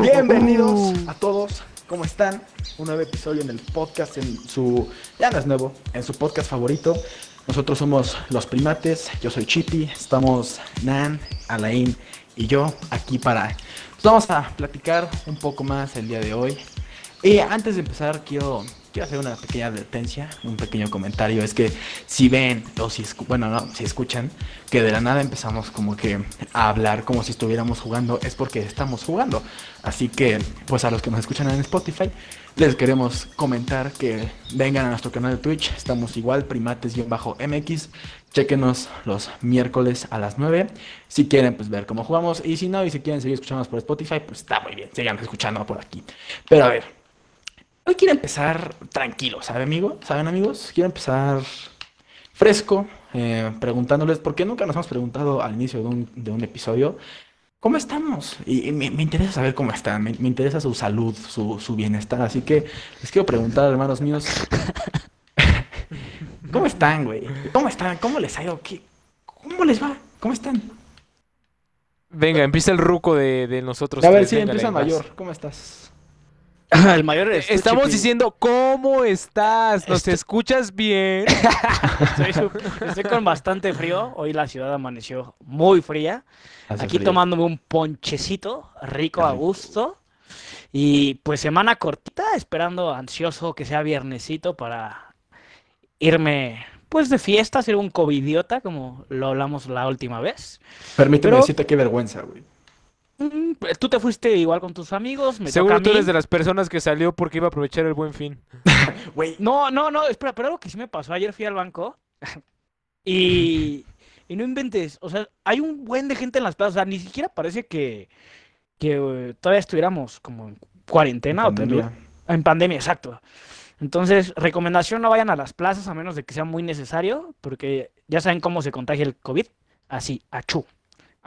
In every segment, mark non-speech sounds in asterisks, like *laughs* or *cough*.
Bienvenidos a todos, ¿cómo están? Un nuevo episodio en el podcast, en su, ya no es nuevo, en su podcast favorito. Nosotros somos Los Primates, yo soy Chippy, estamos Nan, Alain y yo aquí para... Pues vamos a platicar un poco más el día de hoy. Y antes de empezar quiero quiero hacer una pequeña advertencia, un pequeño comentario. Es que si ven o si, bueno, no, si escuchan que de la nada empezamos como que a hablar como si estuviéramos jugando, es porque estamos jugando. Así que, pues a los que nos escuchan en Spotify, les queremos comentar que vengan a nuestro canal de Twitch. Estamos igual, primates-mx. Chequenos los miércoles a las 9. Si quieren, pues ver cómo jugamos. Y si no, y si quieren seguir escuchándonos por Spotify, pues está muy bien. Sigan escuchando por aquí. Pero a ver, Hoy quiero empezar tranquilo, ¿saben, amigo? ¿Saben, amigos? Quiero empezar fresco, eh, preguntándoles, porque nunca nos hemos preguntado al inicio de un, de un episodio, ¿cómo estamos? Y, me, interesa saber cómo están, me, interesa su salud, su, su, bienestar, así que les quiero preguntar, hermanos míos, *laughs* ¿cómo están, güey? ¿Cómo están? ¿Cómo les ha ido? ¿Qué, ¿Cómo les va? ¿Cómo están? Venga, empieza el ruco de, de nosotros. A ver, sí, empieza mayor. ¿Cómo estás? El mayor Estamos diciendo, ¿cómo estás? ¿Nos escuchas bien? *laughs* estoy, con bastante frío. Hoy la ciudad amaneció muy fría. Aquí tomándome un ponchecito rico a gusto. Y pues semana cortita, esperando ansioso que sea viernesito para irme pues de fiesta, ser un covidiota, como lo hablamos la última vez. Permíteme decirte qué vergüenza, güey. Mm, tú te fuiste igual con tus amigos. Me Seguro tú eres de las personas que salió porque iba a aprovechar el buen fin. *laughs* No, no, no, espera, pero algo que sí me pasó. Ayer fui al banco *laughs* y, y no inventes. O sea, hay un buen de gente en las plazas. O sea, ni siquiera parece que, que eh, todavía estuviéramos como en cuarentena en o pandemia. En pandemia, exacto. Entonces, recomendación, no vayan a las plazas a menos de que sea muy necesario, porque ya saben cómo se contagia el COVID. Así, achú.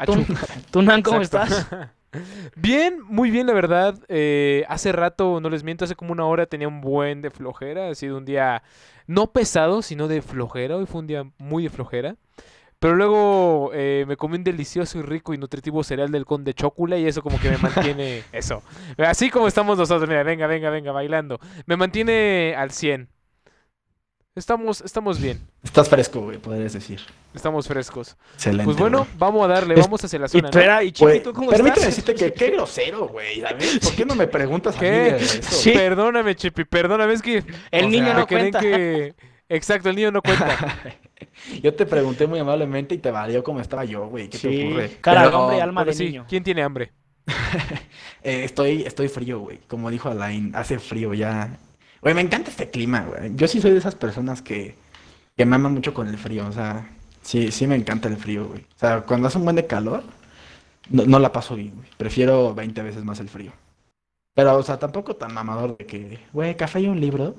¿Tú, Nan, *laughs* cómo estás? *laughs* Bien, muy bien, la verdad. Eh, hace rato, no les miento, hace como una hora tenía un buen de flojera. Ha sido un día no pesado, sino de flojera. Hoy fue un día muy de flojera. Pero luego eh, me comí un delicioso y rico y nutritivo cereal del conde chocula y eso como que me mantiene *laughs* eso. Así como estamos nosotros, mira, venga, venga, venga, bailando. Me mantiene al 100. Estamos, estamos bien. Estás fresco, güey, podrías decir. Estamos frescos. Excelente. Pues bueno, vamos a darle, vamos hacia la zona. Espera, y Chiquito, ¿cómo Permíteme decirte que qué grosero, güey. ¿Por qué no me preguntas ¿Qué? a mí eso? Sí. Perdóname, Chipi, perdóname, es que... El niño no cuenta. Que... Exacto, el niño no cuenta. *laughs* yo te pregunté muy amablemente y te valió cómo estaba yo, güey. ¿Qué te ocurre? Cara de hombre y alma de niño. ¿Quién tiene hambre? *laughs* eh, estoy, estoy frío, güey. Como dijo Alain, hace frío ya. Güey, me encanta este clima, güey. Yo sí soy de esas personas que, que me aman mucho con el frío. O sea, sí, sí me encanta el frío, güey. O sea, cuando hace un buen de calor, no, la paso bien, güey. Prefiero 20 veces más el frío. Pero, o sea, tampoco tan mamador de que, güey, café y un libro.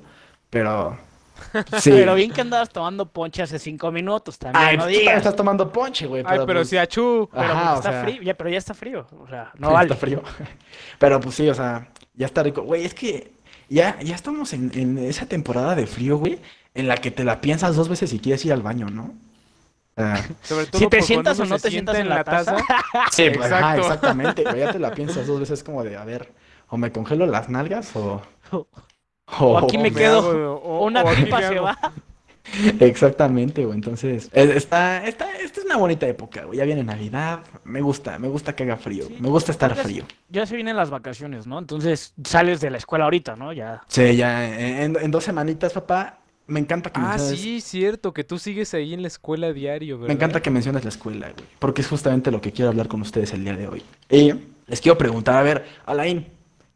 Pero, *laughs* Sí. Pero bien que andabas tomando ponche hace cinco minutos también. Ay, no digas. estás tomando ponche, güey. Ay, pero pues si achú. Pero pues está frío, ya, pero ya está frío. O sea, no vale. Está frío. *laughs* Pero pues sí, o sea, ya está rico. Güey, es que ya, ya estamos en, esa temporada de frío, güey, en la que te la piensas dos veces si quieres ir al baño, ¿no? *laughs* si te sientas o no te sientas en la taza. *laughs* sí, pues, exactamente. Güey, ya te la *laughs* piensas dos veces como de, a ver, o me congelo las nalgas o... O, aquí me, quedo, o, una pipa se va. *laughs* Exactamente, güey. Entonces, esta, esta, esta es una bonita época, güey. Ya viene Navidad. Me gusta, me gusta que haga frío. me gusta estar frío. Ya se vienen las vacaciones, ¿no? Entonces, sales de la escuela ahorita, ¿no? Ya. Sí, ya. En, dos semanitas, papá. Me encanta que ah, menciones. Ah, sí, cierto, que tú sigues ahí en la escuela diario, ¿verdad? Me encanta que menciones la escuela, güey. Porque es justamente lo que quiero hablar con ustedes el día de hoy. Y les quiero preguntar, a ver, Alain,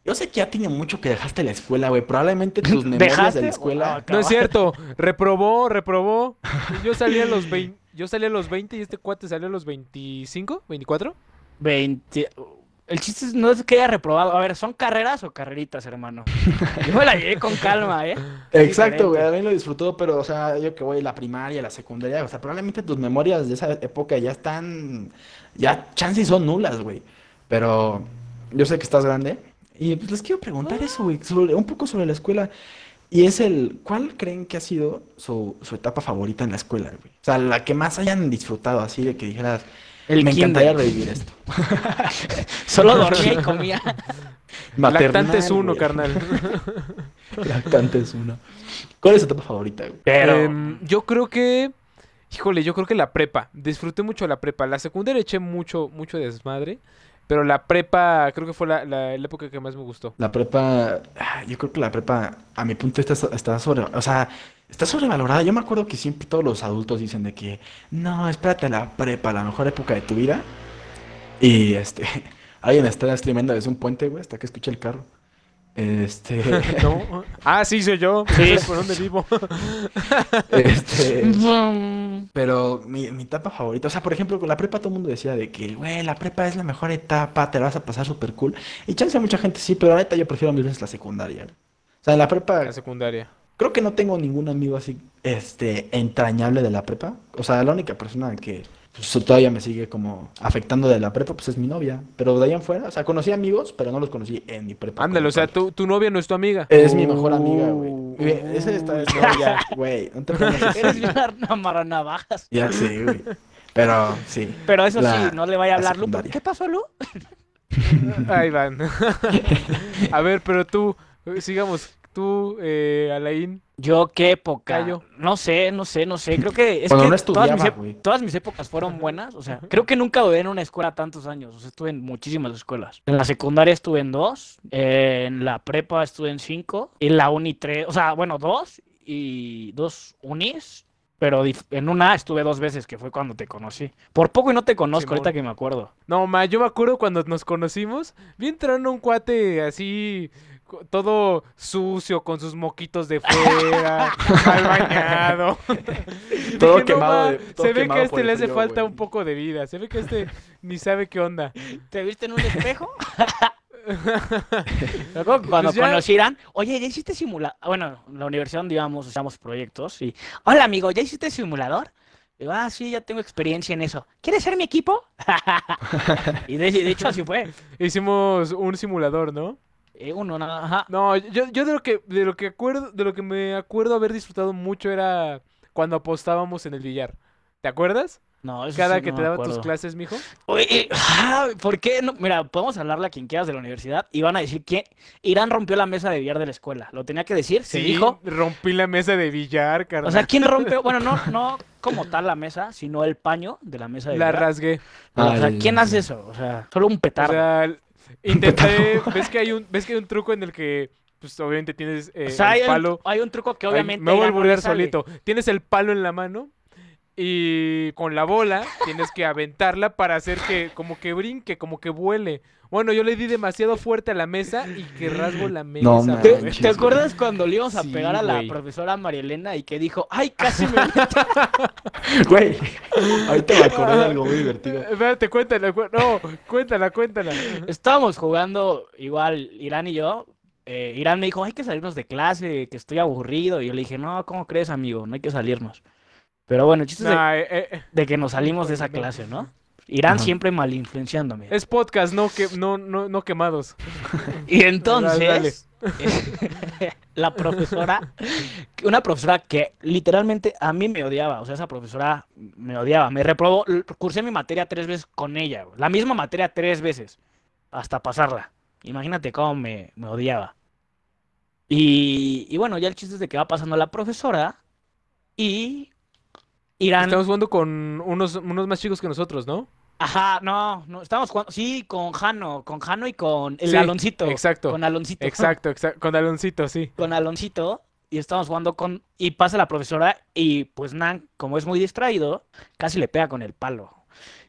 yo sé que ya tiene mucho que dejaste la escuela, güey. Probablemente tus *laughs* memorias de la escuela. No, es cierto. Reprobó, reprobó. *laughs* Yo salí a los 20, yo salí a los 20 y este cuate salió a los 25, 24. 20. El chiste no es que haya reprobado. A ver, ¿son carreras o carreritas, hermano? *laughs* Yo me la llevé con calma, ¿eh? Exacto, güey. A mí lo disfrutó, pero, o sea, yo que voy a la primaria, la secundaria, o sea, probablemente tus memorias de esa época ya están. Ya chances son nulas, güey. Pero yo sé que estás grande y pues les quiero preguntar eso, güey, un poco sobre la escuela. Y es el, ¿cuál creen que ha sido su, etapa favorita en la escuela, güey? O sea, la que más hayan disfrutado, así de que dijeras, El Me kinder. encantaría revivir esto. *laughs* Solo *laughs* dormía y comía. Lactante es uno, güey. carnal. *laughs* Lactante es uno. ¿Cuál es tu etapa favorita, güey? Pero. Em, yo creo que. Híjole, yo creo que la prepa. Disfruté mucho la prepa. La secundaria eché mucho, mucho desmadre. Pero la prepa creo que fue la, la- época que más me gustó. La prepa, ah, yo creo que la prepa, a mi punto está, está sobre, o sea, está sobrevalorada. Yo me acuerdo que siempre todos los adultos dicen de que, no, espérate la prepa, la mejor época de tu vida. Y este, *laughs* alguien está streamando desde un puente, güey, hasta que escucha el carro. Este, *laughs* ¿No? Ah, sí, soy yo. Sí. ¿Sabes por dónde vivo? *laughs* este, *laughs* pero mi, mi etapa favorita, o sea, por ejemplo, con la prepa todo el mundo decía de que, güey, la prepa es la mejor etapa, te la vas a pasar súper cool. Y chance a mucha gente sí, pero la neta yo prefiero mil veces la secundaria. O sea, en la prepa La secundaria. Creo que no tengo ningún amigo así, este, entrañable de la prepa. O sea, la única persona que pues, todavía me sigue como afectando de la prepa, pues es mi novia. Pero de ahí en fuera, o sea, conocí amigos, pero no los conocí en mi prepa. Ándale, o sea, tu, tu novia no es tu amiga. Es mi mejor amiga, güey. Uh. Güey, Esa está es novia, *laughs* güey. No te pongas. Eres bien amarranavajas. Ya sé, güey. Pero sí. Pero eso La- sí, no le vaya a la hablar Lu. ¿Qué pasó, Lu? Ahí van. *laughs* a ver, pero tú, eh, sigamos. Tú, eh, Alain. Yo, qué época. Callo. No sé, no sé, no sé. Creo que es Cuando que no todas, mis todas mis épocas fueron buenas. O sea, creo que nunca duré en una escuela tantos años. O sea, estuve en muchísimas escuelas. En la secundaria estuve en dos. eh, en la prepa estuve en cinco. En la uni tres. O sea, bueno, dos y dos unis. Pero en una estuve dos veces, que fue cuando te conocí. Por poco y no te conozco, Simón. ahorita que me acuerdo. No, ma, yo me acuerdo cuando nos conocimos. Vi entrando un cuate así, todo sucio, con sus moquitos de fuera, *laughs* mal bañado. *laughs* Todo dije, "No, quemado ma, de- todo se ve quemado que a este le hace frío, falta güey". un poco de vida. Se ve que este ni sabe qué onda. ¿Te viste en un espejo? *laughs* Cuando Pues ya- conocieran, oye, ¿ya hiciste simulador? Bueno, en la universidad donde íbamos, hacíamos proyectos y, hola amigo, ¿ya hiciste simulador? Digo, ah, sí, ya tengo experiencia en eso. ¿Quieres ser mi equipo? y de, de hecho así fue. Hicimos un simulador, ¿no? Eh, uno, nada, ajá. No, yo, yo de lo que, de lo que acuerdo, de lo que me acuerdo haber disfrutado mucho era cuando apostábamos en el billar. ¿Te acuerdas? No, eso Cada sí que no te me daban tus clases, mijo. Oye, ah, ¿por qué no? Mira, podemos hablarle a quien quieras de la universidad y van a decir que Irán rompió la mesa de billar de la escuela. Lo tenía que decir, se Sí, dijo. rompí la mesa de billar, carnal. O sea, ¿quién rompió? Bueno, no, no como tal la mesa, sino el paño de la mesa de la billar. rasgué. O Ay, sea, ¿quién hace eso? O sea, solo un O petardo. sea, *laughs* intenté, ves que hay un, ves que hay un truco en el que, pues obviamente tienes eh, O sea, hay, el un, palo. hay un truco que obviamente. me voy a burlar solito. Tienes el palo en la mano y con la bola tienes que aventarla para hacer que como que brinque, como que vuele. Bueno, yo le di demasiado fuerte a la mesa y que rasgo la mesa. No. ¿Te, acuerdas cuando le íbamos a Sí, pegar a la güey. profesora Marielena y que dijo, ay, casi me... *laughs* Güey, *laughs* ahorita me acordé de algo muy divertido. Eh, Espérate, cuéntala, cu- no, cuéntala, cuéntala. Estábamos jugando igual, Irán y yo. eh, Irán me dijo, hay que salirnos de clase, que estoy aburrido. Y yo le dije, no, ¿cómo crees, amigo? No hay que salirnos. Pero bueno, el chiste es de- eh, eh, de, que nos salimos de esa clase, ¿no? Irán Ajá. siempre mal influenciándome. es podcast, no, que, no, no, no quemados. *laughs* Y entonces, dale. *laughs* la profesora, una profesora que literalmente a mí me odiaba, o sea, esa profesora me odiaba, me reprobó, cursé mi materia tres veces con ella, la misma materia tres veces, hasta pasarla. Imagínate cómo me, me odiaba. Y, y bueno, ya el chiste es de que va pasando la profesora y Irán... Estamos jugando con unos, unos más chicos que nosotros, ¿no? Ajá, no, no, estamos jugando, sí, con Jano, con Jano y con el Sí, Aloncito. exacto, Con Aloncito. Exacto, exacto. Con Aloncito, sí. Con Aloncito. Y estamos jugando con. Y pasa la profesora. Y pues Nan, como es muy distraído, casi le pega con el palo.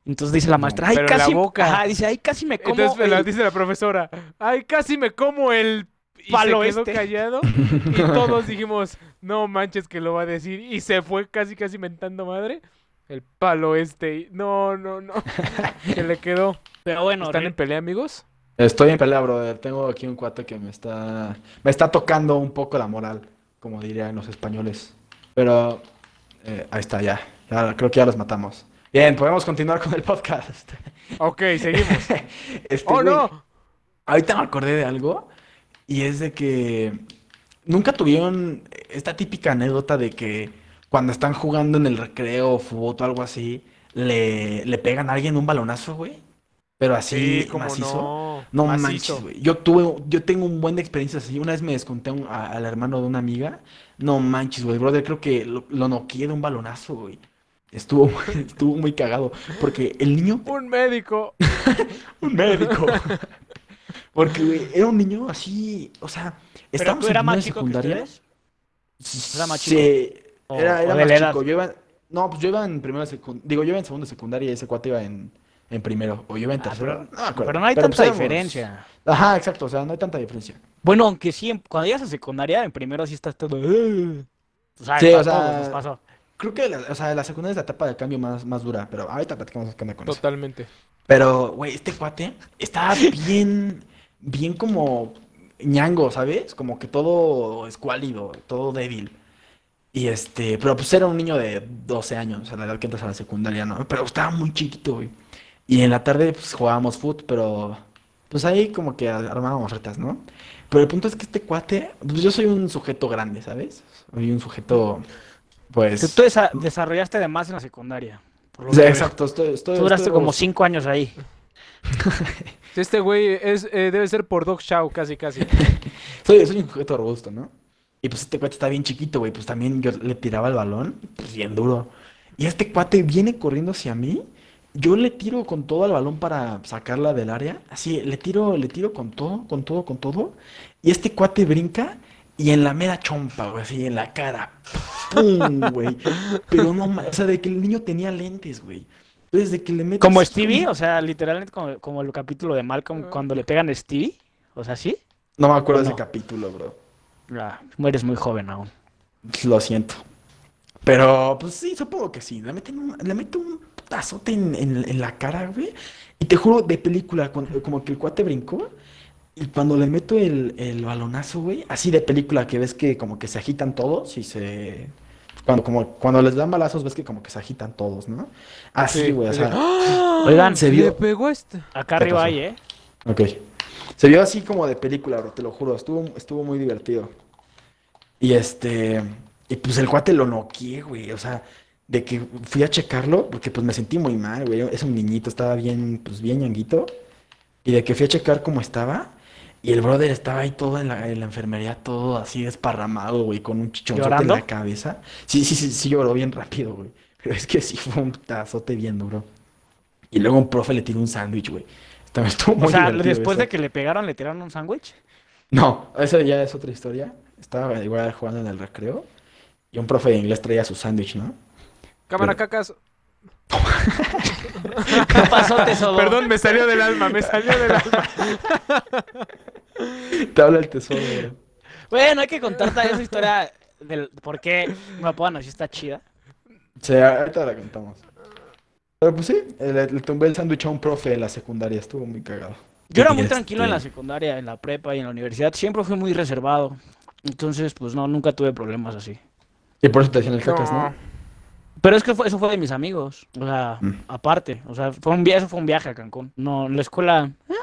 Entonces dice la maestra, ay, pero en la casi. boca. Ajá, dice, ay, casi me como. Entonces el-". dice la profesora, ay, casi me como el... Y Palo se quedó este. callado *laughs* y todos dijimos, no manches que lo va a decir. Y se fue casi, casi mentando madre. El palo este. y- No, no, no. *laughs* que le quedó. Pero bueno, ¿Están en pelea, amigos? Estoy en pelea, brother. Tengo aquí un cuate que me está, me está tocando un poco la moral, como dirían los españoles. Pero eh, ahí está, ya. Ya creo que ya los matamos. Bien, podemos continuar con el podcast. Ok, seguimos. *laughs* Este, ¡Oh, no! Ahorita me acordé de algo y es de que nunca tuvieron esta típica anécdota de que cuando están jugando en el recreo o fútbol o algo así, le, le pegan a alguien un balonazo, güey. Pero así, Sí, como macizo. no. No Macizo. manches, güey. Yo tuve, yo tengo un buen de experiencias así. Una vez me desconté un- a- al hermano de una amiga. No manches, güey, brother. Creo que lo, lo noqueé de un balonazo, güey. Estuvo, *laughs* estuvo muy cagado. Porque el niño, Un médico. *laughs* un médico. Porque, güey, era un niño así, o sea, ¿Pero tú en eras más chico que secundaria. ustedes? ¿Era más Sí, O- era, era más chico. Yo iba, no, pues yo iba en primero secundaria. Digo, yo iba en segundo secundaria y ese cuate iba en, en primero. O yo iba en Ah, tercero. pero- no me acuerdo. Pero no hay Pero, tanta pues, éramos- diferencia. Ajá, exacto. O sea, no hay tanta diferencia. Bueno, aunque sí, en- cuando llegas a secundaria, en primero sí estás todo. "Ugh". O sea, Sí, a o sea, todos nos pasó. Creo que la, o sea, la secundaria es la etapa de cambio más, más dura, pero ahorita platicamos qué con eso. Totalmente. Pero, güey, este cuate estaba *laughs* bien, bien como ñango, ¿sabes? Como que todo escuálido, todo débil. Y este, pero pues era un niño de 12 años, a la edad que entras a la secundaria, ¿no? Pero estaba muy chiquito, güey. Y en la tarde, pues jugábamos foot, pero pues ahí como que armábamos retas, ¿no? Pero el punto es que este cuate, pues yo soy un sujeto grande, ¿sabes? Soy un sujeto, pues... Tú, tú desa- desarrollaste de más en la secundaria. por lo exacto, estoy, estoy, Tú duraste estoy como cinco años ahí. *laughs* Este güey es, eh, debe ser por Dog Chow, casi, casi. *laughs* Soy, soy un sujeto robusto, ¿no? Y pues este cuate está bien chiquito, güey. Pues también yo le tiraba el balón, pues bien duro. Y este cuate viene corriendo hacia mí. Yo le tiro con todo al balón para sacarla del área. Así, le tiro, le tiro con todo, con todo, con todo. Y este cuate brinca y en la mera chompa, güey, así en la cara. *laughs* ¡Pum, güey! Pero no, o sea, de que el niño tenía lentes, güey. Entonces, de que le metes... Como Stevie, o sea, literalmente como, como el capítulo de Malcolm cuando le pegan a Stevie. O sea, ¿sí? No me acuerdo de No. ese capítulo, bro. Ah, eres muy joven aún. Lo siento. Pero, pues sí, supongo que sí. Le meten un, le meten un putazote en, en- en la cara, güey. Y te juro, de película, cuando- como que el cuate brincó. Y cuando le meto el, el balonazo, güey, así de película que ves que como que se agitan todos y se... Cuando, como, cuando les dan balazos ves que como que se agitan todos, ¿no? Así, Sí, güey, o sea... Oigan, se Le vio... pegó a este. Acá ¿Qué arriba hay, ¿eh? Ok. Se vio así como de película, bro, te lo juro. Estuvo, estuvo muy divertido. Y este. Y pues el cuate lo noqueé, güey. O sea, de que fui a checarlo, porque pues me sentí muy mal, güey. Es un niñito, estaba bien, pues bien ñanguito. Y de que fui a checar cómo estaba. Y el brother estaba ahí todo en la, en la enfermería, todo así desparramado, güey, con un chichonzote en la cabeza. Sí, sí, sí, sí lloró bien rápido, güey. Pero es que sí fue un tazote bien duro. Y luego un profe le tiró un sándwich, güey. También estuvo O sea, después eso. de que le pegaron, le tiraron un sándwich. No, eso ya es otra historia. Estaba igual jugando en el recreo y un profe de inglés traía su sándwich, ¿no? Cámara, Pero- cacas. ¿Qué pasó, tesoro? Perdón, me salió del alma, me salió del alma. Te habla el tesoro, bro. Bueno, hay que contarte esa historia del por qué me apodan así está chida. Sí, ahorita la contamos. Pero pues sí, le, le tumbé el sándwich a un profe en la secundaria, estuvo muy cagado. Yo era muy tranquilo en la este, secundaria, en la prepa y en la universidad. Siempre fui muy reservado. Entonces, pues no, nunca tuve problemas así. Y por eso te hacían el cacas, ¿no? No. Pero es que fue- eso fue de mis amigos. O sea, Mm. aparte. O sea, fue un viaje, eso fue un viaje a Cancún. No, en la escuela, eh,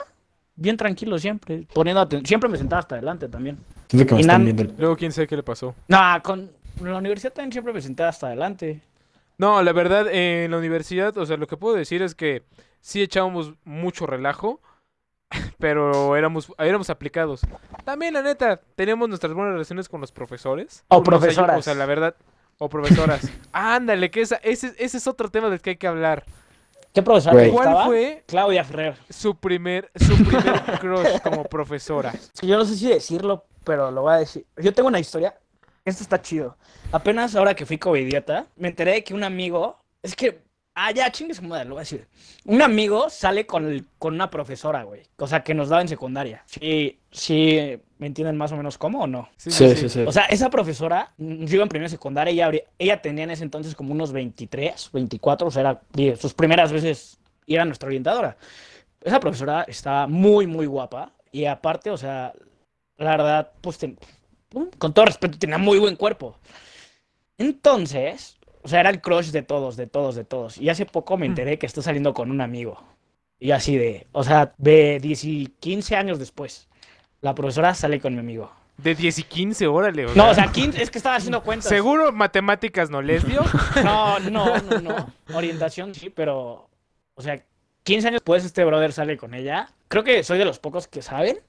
bien tranquilo siempre. Poniendo aten- Siempre me sentaba hasta adelante también. Siento que me Y están Nan- viendo el... Luego, quién sabe qué le pasó. No, con en la universidad también siempre me sentaba hasta adelante. No, la verdad, en la universidad, o sea, lo que puedo decir es que sí echábamos mucho relajo, *laughs* pero éramos, éramos aplicados. También, la neta, teníamos nuestras buenas relaciones con los profesores. O profesoras. O sea, la verdad, o profesoras. *laughs* Ándale, que esa, ese, ese es otro tema del que hay que hablar. ¿Qué profesora te ¿Cuál gustaba? fue Claudia Ferrer. su primer, su primer *laughs* crush como profesora? Es que yo no sé si decirlo, pero lo voy a decir. Yo tengo una historia. Esto está chido. Apenas ahora que fui covidiota, me enteré de que un amigo. Es que. Ah, ya, chingue su madre, lo voy a decir. Un amigo sale con, el- con una profesora, güey. O sea, que nos daba en secundaria. Sí, sí, ¿me entienden más o menos cómo o no? Sí, sí, sí. O sea, esa profesora, mm, yo iba en primera secundaria, ella, ella tenía en ese entonces como unos 23, 24, o sea, era sus primeras veces y era nuestra orientadora. Esa profesora estaba muy, muy guapa y aparte, o sea, la verdad, pues, ten- mm, con todo respeto, tenía muy buen cuerpo. Entonces, o sea, era el crush de todos, de todos, de todos. Y hace poco me enteré que está saliendo con un amigo. Y así de, o sea, de 10 y 15 años después, la profesora sale con mi amigo. De 10 y 15, órale. No, o sea, 15, es que estaba haciendo cuentas. Seguro matemáticas no les dio. *laughs* No, no, no, no. Orientación sí, pero. O sea, 15 años después este brother sale con ella. Creo que soy de los pocos que saben.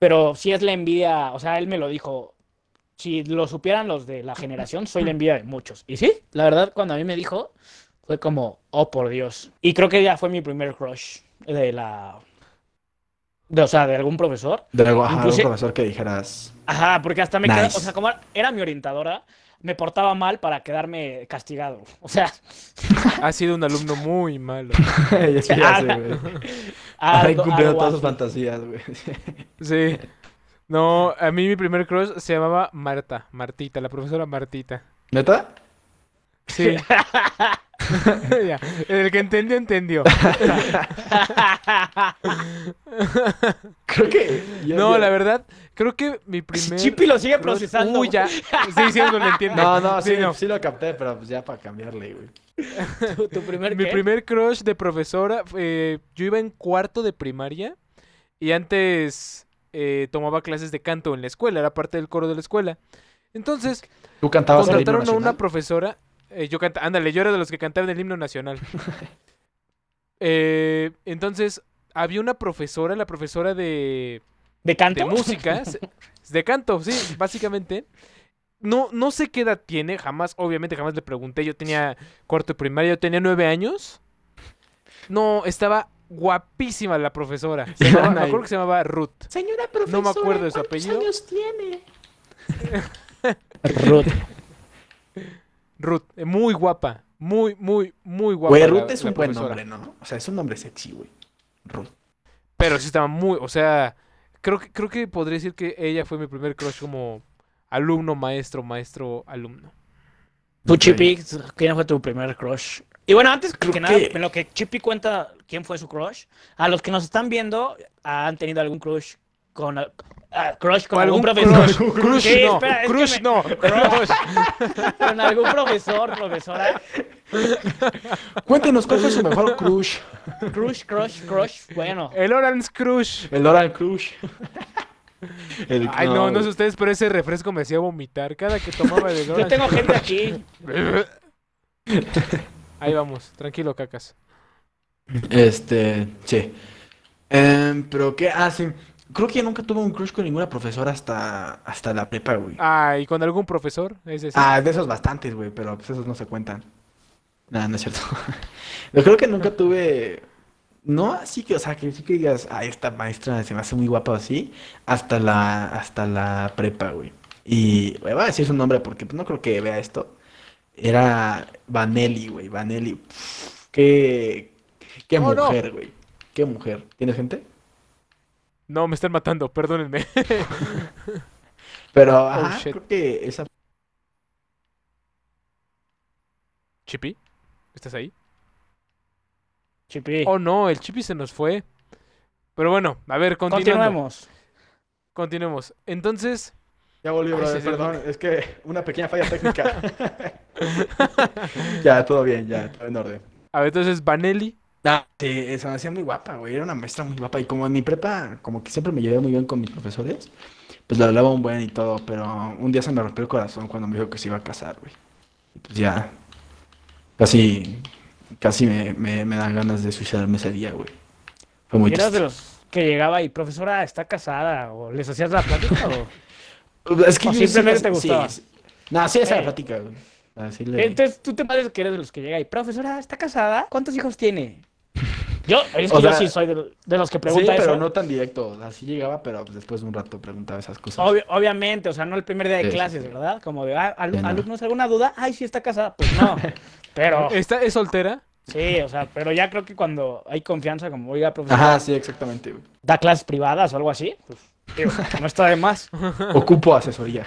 Pero sí es la envidia. O sea, él me lo dijo. Si lo supieran los de la generación, soy la envidia de muchos. Y sí, la verdad, cuando a mí me dijo, fue como, oh por Dios. Y creo que ya fue mi primer crush de la. De, o sea, de algún profesor. De algo, ajá, Inclusive- algún profesor que dijeras. Ajá, porque hasta me quedaba, Nice. o sea, como era mi orientadora, me portaba mal para quedarme castigado. O sea, *laughs* Ha sido un alumno muy malo. *laughs* ya sé, ya sé, güey. *laughs* Ha algo, cumplido algo todas sus así. fantasías, güey. Sí. No, a mí mi primer crush se llamaba Marta, Martita, la profesora Martita. ¿Neta? Sí. *laughs* Ya, El que entendió, entendió. *laughs* Creo que. No, la verdad, creo que mi primer. Chippy lo sigue crush- procesando. Uy, ya. Sí, sí, no lo entiende. *laughs* No, no, sí, Sí, no. sí lo capté, pero pues ya para cambiarle, güey. ¿Tu, tu primer Mi qué? primer crush de profesora, eh, yo iba en cuarto de primaria y antes eh, tomaba clases de canto en la escuela, era parte del coro de la escuela. Entonces, Tú cantabas contrataron a una profesora, eh, yo canta, ándale, yo era de los que cantaban el himno nacional. *laughs* Eh, entonces, había una profesora, la profesora de, ¿De canto? de música, *laughs* de canto, sí, básicamente. No, no sé qué edad tiene, jamás, obviamente jamás le pregunté. Yo tenía cuarto de primaria, yo tenía nueve años. No, estaba guapísima la profesora. Se llamaba- me acuerdo que se llamaba Ruth. Señora profesora, No me acuerdo de su ¿cuántos apellido. años tiene? *laughs* Ruth. Ruth, eh, muy guapa. Muy, muy, muy guapa. Güey, la- Ruth es la un buen profesora. nombre, ¿no? O sea, es un nombre sexy, güey. Ruth. Pero sí estaba muy, o sea, creo que, creo que podría decir que ella fue mi primer crush como alumno, maestro, maestro, alumno. Tu Chippy, ¿quién fue tu primer crush? Y bueno, antes Creo que nada, que- en lo que Chippy cuenta quién fue su crush, a los que nos están viendo han tenido algún crush con ah, crush con algún, profesor. Crush, crush Sí, no, espera, crush me- no, *laughs* crush. Con algún profesor, profesora. *laughs* Cuéntenos, ¿cuál fue su mejor crush? Crush, crush, crush. Bueno, El Orange Crush. El Oral Crush. El- Ay, no, no sé ustedes, pero ese refresco me hacía vomitar cada que tomaba del *laughs* yo Orange. tengo gente aquí. Ahí vamos, tranquilo, cacas. Este, sí. Em, pero qué, ah, sí. Creo que nunca tuve un crush con ninguna profesora hasta, hasta la prepa, güey. Ah, ¿y con algún profesor? Es Ah, de esos bastantes, güey, pero pues esos no se cuentan. Nada, no es cierto. *laughs* Yo creo que nunca tuve. No, así que, o sea, que sí que digas, ah, esta maestra se me hace muy guapa o así, hasta la, hasta la prepa, güey. Y güey, voy a decir su nombre porque pues, no creo que vea esto. Era Vanelli, güey, Vanelli. Pff, qué, qué Oh, no. mujer, güey. Qué mujer. ¿Tienes gente? No, me están matando, perdónenme. *laughs* Pero, ajá, shit. creo que esa Chippy, ¿estás ahí? Chippy. Oh, no, el Chippy se nos fue. Pero bueno, a ver. Continuemos. Continuemos. Entonces, Ya volvió, Ay, brother, sí, sí. perdón, es que una pequeña falla técnica. *laughs* *laughs* ya, todo bien, ya, todo en orden. a ver, entonces Vanelli. Ah, sí, se me hacía muy guapa, güey, era una maestra muy guapa y como en mi prepa, como que siempre me llevé muy bien con mis profesores, pues le hablaba un buen y todo, pero un día se me rompió el corazón cuando me dijo que se iba a casar, güey. Y pues ya, casi, casi me, me, me dan ganas de suicidarme ese día, güey. Fue muy ¿Eras de los que llegaba y profesora está casada o les hacías la plática o *laughs* Es que o yo sí simplemente las- te gustaba? Sí, sí. No, sí, esa Eh. la plática, güey. Así le... Entonces tú te parece que eres de los que llega y profesora está casada, ¿cuántos hijos tiene? Yo, es O que yo sí soy de, de los que Sí, pregunta pero eso. no tan directo. Así llegaba, pero pues, después de un rato preguntaba esas cosas. Obvi- obviamente, o sea, no el primer día de Sí, sí, clases, sí. ¿verdad? Como de, ah, Sí, no. alumnos, ¿alguna duda? Ay, sí está casada. Pues no. *laughs* Pero, ¿Está, ¿Es soltera? sí, o sea, pero ya creo que cuando hay confianza, como, oiga, profesor, Ajá, sí, exactamente. güey. da clases privadas o algo así, pues, digo, no está de más. *laughs* Ocupo asesoría.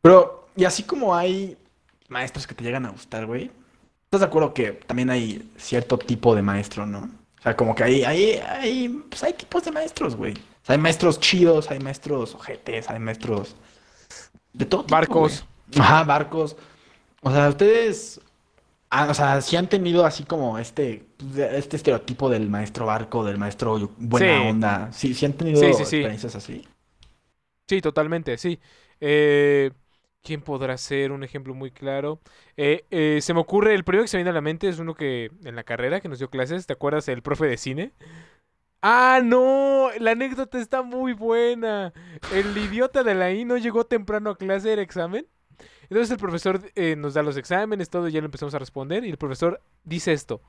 Pero, y así como hay maestros que te llegan a gustar, güey. ¿Estás de acuerdo que también hay cierto tipo de maestro, no? O sea, como que hay, hay, hay, pues hay tipos de maestros, güey. O sea, hay maestros chidos, hay maestros ojetes, hay maestros de todo tipo, Barcos. güey. Ajá, barcos. O sea, ustedes, ah, o sea, sí han tenido así como este, este estereotipo del maestro barco, del maestro buena Sí. onda. Sí, sí han tenido sí. experiencias así. Sí, totalmente, sí. Eh, ¿Quién podrá ser un ejemplo muy claro? Eh, eh, se me ocurre, el primero que se viene a la mente es uno que en la carrera que nos dio clases, ¿te acuerdas? El profe de cine. Ah, no, la anécdota está muy buena. El idiota de la I no llegó temprano a clase, era examen. Entonces el profesor eh, nos da los exámenes, todo, ya lo empezamos a responder y el profesor dice esto,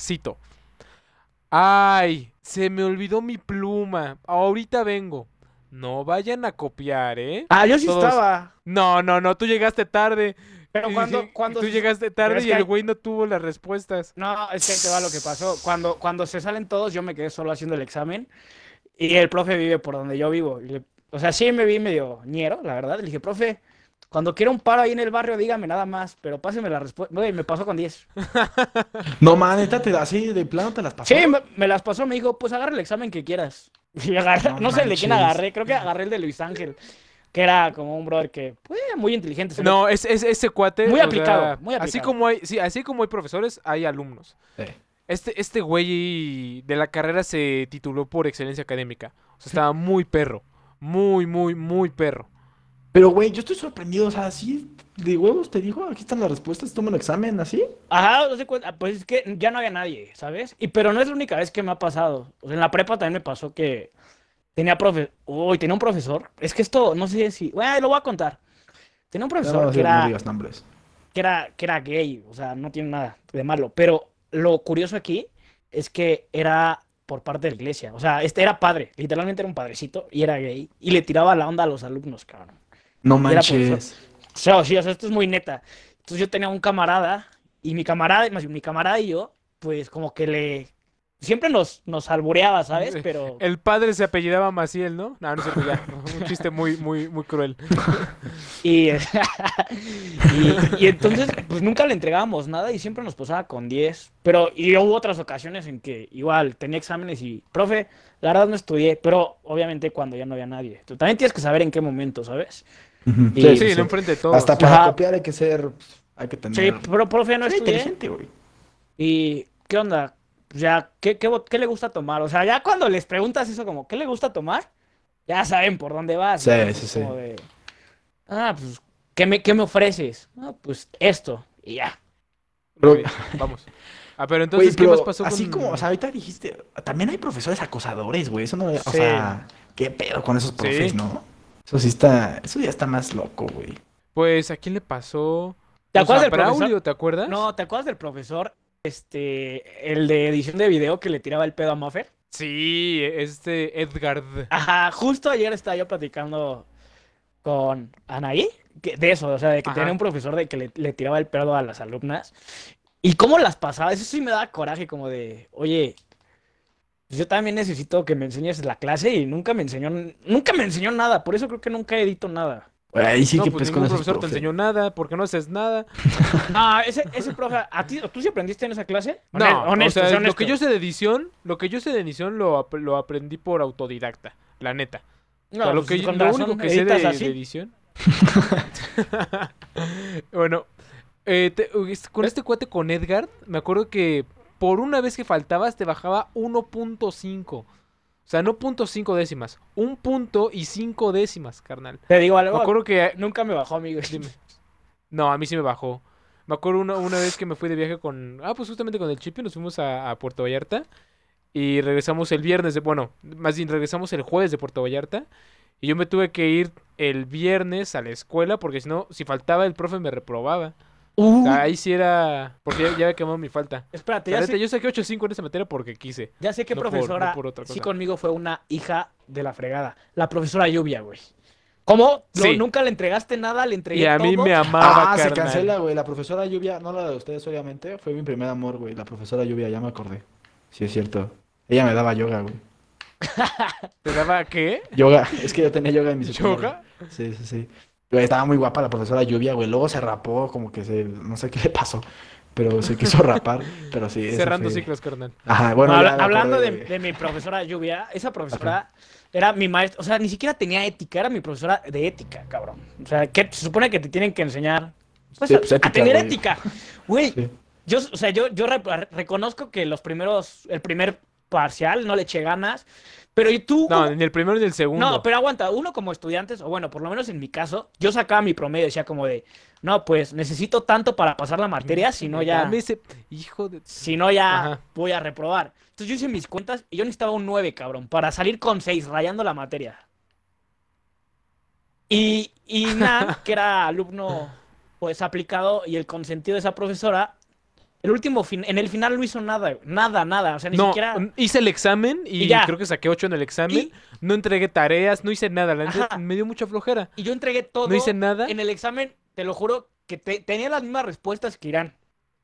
cito. Ay, se me olvidó mi pluma, ahorita vengo. No vayan a copiar, ¿eh? Ah, yo sí Todos- estaba. No, no, no, tú llegaste tarde. Pero cuando, sí, cuando tú llegaste tarde y el hay- güey no tuvo las respuestas. No, es que ahí te va lo que pasó. Cuando, cuando se salen todos, yo me quedé solo haciendo el examen. Y el profe vive por donde yo vivo. y le- o sea, sí me vi medio ñero, la verdad. Le dije, profe, cuando quiera un paro ahí en el barrio, dígame nada más. Pero páseme la respuesta. Güey, me pasó con 10. *laughs* No, man, neta, te, así de plano te las pasó. Sí, me, me las pasó. Me dijo, pues agarra el examen que quieras. *laughs* Y agarré- No no, sé el de quién agarré. Creo que agarré el de Luis Ángel. Que era como un brother que, pues, muy inteligente. No, es, es- ese cuate. Muy aplicado, sea, muy Así como hay, sí, así como hay profesores, hay alumnos. Sí. Este, este güey de la carrera se tituló por excelencia académica. O sea, estaba muy perro. Muy, muy, muy perro. Pero, güey, yo estoy sorprendido. O sea, así de huevos te dijo, aquí están las respuestas, toma el examen, así. Ajá, no sé cuenta, pues es que ya no había nadie, ¿sabes? Y pero no es la única vez que me ha pasado. O sea, en la prepa también me pasó que tenía profe, uy, tenía un profesor. Es que esto, no sé si, bueno, lo voy a contar. Tenía un profesor no, que era, que era, que era gay, o sea, no tiene nada de malo. Pero lo curioso aquí es que era por parte de la iglesia. O sea, este era padre, literalmente era un padrecito y era gay. Y le tiraba la onda a los alumnos, cabrón. No era manches. O sea, sí, o sea, esto es muy neta. Entonces yo tenía un camarada y mi camarada, más bien, mi camarada y yo, pues como que le... Siempre nos, nos albureaba, ¿sabes? Pero... El padre se apellidaba Maciel, ¿no? No, no cierto, ya. *laughs* Un chiste muy, muy, muy cruel. *laughs* Y, *laughs* y, y entonces, pues nunca le entregábamos nada y siempre nos pasaba con 10. Pero, y hubo otras ocasiones en que igual tenía exámenes y, profe, la verdad no estudié, pero obviamente cuando ya no había nadie. Tú también tienes que saber en qué momento, ¿sabes? Y- Sí, Sí, no enfrente de todos. Hasta para Ajá. copiar hay que ser, hay que tener. Sí, pero profe, no estudié. inteligente, güey. ¿Y qué onda? Pues Ya, ¿qué, qué, qué le gusta tomar? O sea, ya cuando les preguntas eso como, ¿qué le gusta tomar? Ya saben por dónde vas. Sí, ¿no? sí, Es sí. como de, ah, pues, ¿qué me, qué me ofreces? Ah, pues esto. Y ya. Pero- Vamos. Ah, pero entonces, ¿qué pero más pasó así con- como, o sea, ahorita dijiste, también hay profesores acosadores, güey. Eso no, o Sí. sea, qué pedo con esos profes, Sí. ¿no? Eso sí está, eso ya está más loco, güey. Pues, ¿a quién le pasó? ¿Te Pues, acuerdas a del profesor? Braulio, ¿te acuerdas? No, ¿te acuerdas del profesor, este, el de edición de video que le tiraba el pedo a Muffer? Sí, este Edgard. Ajá, justo ayer estaba yo platicando con Anaí que- de eso, o sea, de que Ajá. tenía un profesor de que le, le tiraba el pedo a las alumnas. ¿Y cómo las pasaba? Eso sí me daba coraje, como de, oye, pues yo también necesito que me enseñes la clase y nunca me enseñó, nunca me enseñó nada, por eso creo que nunca edito nada. Ahí sí no, que pues pues ningún profesor te enseñó nada, porque no haces nada. *laughs* Ah, ese, ese profe, ¿a ti, ¿tú sí aprendiste en esa clase? No, Hone- honesto, o sea, sé lo que honesto. yo sé de edición, lo que yo sé de edición lo, lo aprendí por autodidacta, la neta. O sea, No, lo pues, que, lo razón único que sé de, edición. *laughs* bueno, eh, te- con este cuate con Edgar, me acuerdo que por una vez que faltabas te bajaba 1.5. O sea, no punto cinco décimas, un punto y cinco décimas, carnal. Te digo Me algo, acuerdo que nunca me bajó, amigo. *laughs* Dime. No, a mí sí me bajó. Me acuerdo una, una vez que me fui de viaje con... Ah, pues justamente con el Chipi, nos fuimos a, a Puerto Vallarta. Y regresamos el viernes de... Bueno, más bien regresamos el jueves de Puerto Vallarta. Y yo me tuve que ir el viernes a la escuela porque si no, si faltaba el profe me reprobaba. Uh, sea, ahí sí era... Porque ya, ya había quemado mi falta. espérate, ya neta, sé, yo saqué 8.5 en esa materia porque quise. ya sé qué no por- no profesora por otra sí conmigo fue una hija de la fregada. La profesora Lluvia, güey. ¿Cómo? No, Sí. nunca le entregaste nada, le entregué Y a mí me amaba, Ah, se cancela, güey. La profesora Lluvia, no la de ustedes, obviamente, fue mi primer amor, güey. La profesora Lluvia, ya me acordé. Sí, es cierto. Ella me daba yoga, güey. ¿Te daba qué? Yoga, es que yo tenía yoga en mi secundaria. ¿Yoga? Sí, sí, sí. Güey, estaba muy guapa la profesora Lluvia, güey. Luego se rapó, como que se, no sé qué le pasó, pero se quiso *laughs* rapar, pero sí. Cerrando fue- ciclos, carnal. Ajá, bueno, ya me hablando de, mi profesora Lluvia, esa profesora era mi maestra, o sea, ni siquiera tenía ética, era mi profesora de ética, cabrón. O sea, que se supone que te tienen que enseñar pues, Sí, pues, a ética, tener güey. ética. Güey, Sí. yo, o sea, yo, yo re- reconozco que los primeros, el primer parcial no le eché ganas, Pero ¿y tú? No, ni el primero ni el segundo. No, pero aguanta, uno como estudiantes, o bueno, por lo menos en mi caso, yo sacaba mi promedio, decía como de, no, pues necesito tanto para pasar la materia, si no ya, ese- Hijo de... si no ya Ajá. voy a reprobar. Entonces yo hice mis cuentas y yo necesitaba un 9, cabrón, para salir con 6, rayando la materia. Y, y Nan, que era alumno pues aplicado y el consentido de esa profesora, el último fin, en el final no hizo nada, nada, nada, o sea, ni No, siquiera... hice el examen y, Y ya. creo que saqué 8 en el examen. Y- No entregué tareas, no hice nada. Ajá. me dio mucha flojera. Y yo entregué todo. No hice nada. En el examen, te lo juro, que te- tenía las mismas respuestas que Irán.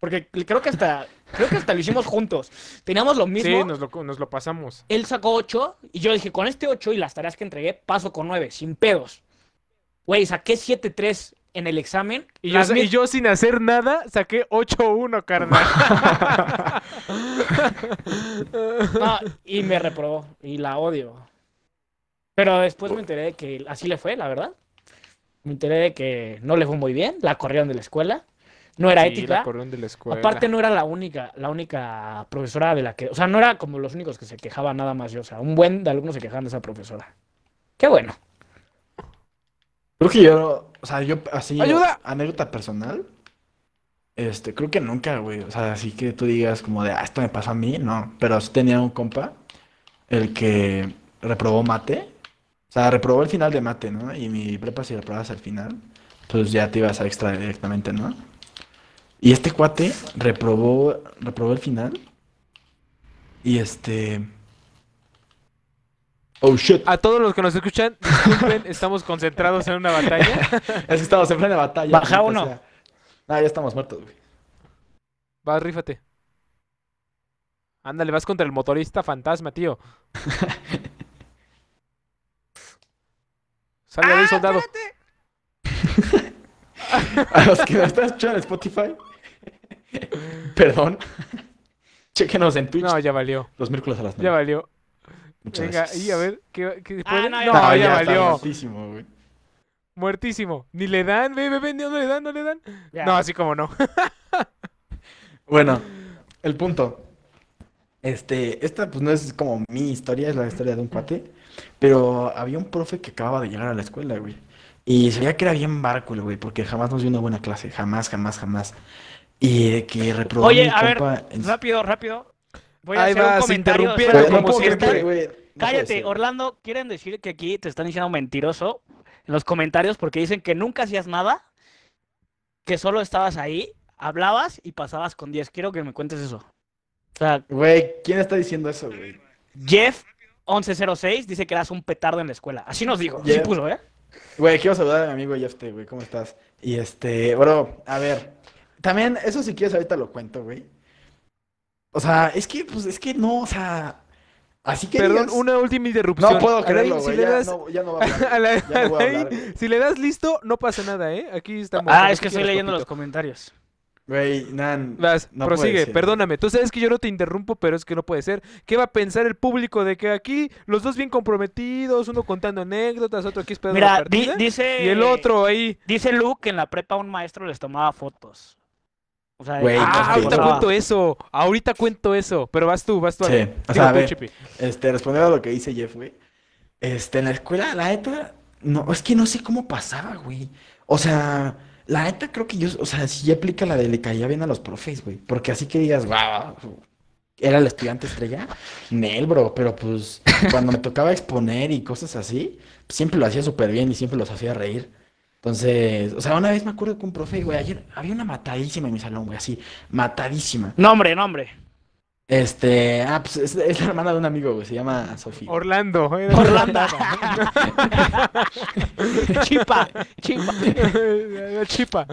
Porque creo que hasta, *laughs* creo que hasta lo hicimos juntos. Teníamos lo mismo. Sí, nos lo, nos lo pasamos. Él sacó 8 y yo dije, con este 8 y las tareas que entregué, paso con 9, sin pedos. Güey, saqué 7-3 en el examen. Y yo, y sin hacer nada saqué 8-1, carnal. *laughs* No, y me reprobó. Y la odio. Pero después me enteré de que así le fue, la verdad. Me enteré de que no le fue muy bien. La corrieron de la escuela. No era Sí, ética. la corrieron de la escuela. Aparte no era la única, la única profesora de la que, o sea, no era como los únicos que se quejaban nada más yo, o sea, un buen de alumnos se quejaban de esa profesora. Qué bueno. Creo que yo, o sea, yo así, ¡Ayuda! anécdota personal, este, creo que nunca, güey, o sea, así que tú digas como de, ah, esto me pasó a mí, no, pero sí tenía un compa, el que reprobó mate, o sea, reprobó el final de mate, ¿no? Y mi prepa si reprobabas al final, pues ya te ibas a extra directamente, ¿no? Y este cuate reprobó, reprobó el final, y este... Oh, shit. A todos los que nos escuchan, disculpen, *laughs* estamos concentrados en una batalla. *laughs* Es que estamos en plena batalla. Baja uno. sea. Ah, ya estamos muertos, güey. Vas, rífate. Ándale, vas contra el motorista fantasma, tío. *laughs* Sale Ah, ahí, soldado. A los que nos están escuchando en Spotify, perdón. Chequenos en Twitch No, ya valió. los miércoles a las Ya 9. valió. Muchas Venga, gracias. y a ver, ¿qué, qué Ah, no, ya No, valió. muertísimo, güey. Muertísimo. Ni le dan, ve, ve, ve, no le dan, no le dan. Ya. No, así como no. *laughs* Bueno, el punto. Este, esta pues no es como mi historia, es la historia de un cuate. Pero había un profe que acababa de llegar a la escuela, güey. Y se veía que era bien bárculo, güey, porque jamás nos dio una buena clase. Jamás, jamás, jamás. Y de que reprobó Oye, mi a ver, compa en- rápido, rápido. Voy a Ahí hacer un vas, comentario. interrumpieron espera, Güey, no como puedo siempre. que, güey, no puede Cállate, ser. Orlando, quieren decir que aquí te están diciendo mentiroso en los comentarios porque dicen que nunca hacías nada, que solo estabas ahí, hablabas y pasabas con 10. Quiero que me cuentes eso. O sea, Güey, ¿quién está diciendo eso, güey? Jeff 1106 dice que eras un petardo en la escuela. Así nos dijo. Sí Jeff. puso, ¿eh? Güey, quiero saludar a mi amigo Jeff T, güey, ¿cómo estás? Y este, bro, a ver, también, eso si quieres ahorita lo cuento, güey. O sea, es que, pues, es que no, o sea, así que Perdón, digas- una última interrupción. No puedo creerlo, si güey, le ya das- no, ya no va a *laughs* hablar, a la- ya no voy a Alain, hablar, güey. si le das listo, no pasa nada, ¿eh? Aquí estamos. Ah, es si que estoy leyendo los comentarios. Güey, Nan, Vas, no puede prosigue, ser. perdóname. Tú sabes que yo no te interrumpo, pero es que no puede ser. ¿Qué va a pensar el público de que aquí los dos bien comprometidos, uno contando anécdotas, otro aquí esperando la Mira, di- partida? dice. Y el otro ahí. Dice Luke que en la prepa un maestro les tomaba fotos. O sea, Güey, Ah, ahorita pasaba. cuento eso. Ahorita cuento eso. Pero vas tú, vas tú. Sí, Ale. o Digo sea, a ver, este, respondiendo a lo que dice Jeff, güey. Este, en la escuela, la neta, no, es que no sé cómo pasaba, güey. O sea, la neta creo que yo, o sea, sí aplica la de le caía bien a los profes, güey. Porque así que digas, wow, era el estudiante estrella. Nel, bro, pero pues cuando me tocaba exponer y cosas así, pues, siempre lo hacía súper bien y siempre los hacía reír. Entonces, o sea, una vez me acuerdo que un profe, güey, ayer había una matadísima en mi salón, güey, así, matadísima. Nombre, nombre. Este, ah, pues es, es la hermana de un amigo, güey, se llama Sofía. Orlando. era *laughs* Orlando. *laughs* Chipa, chipa. La chipa.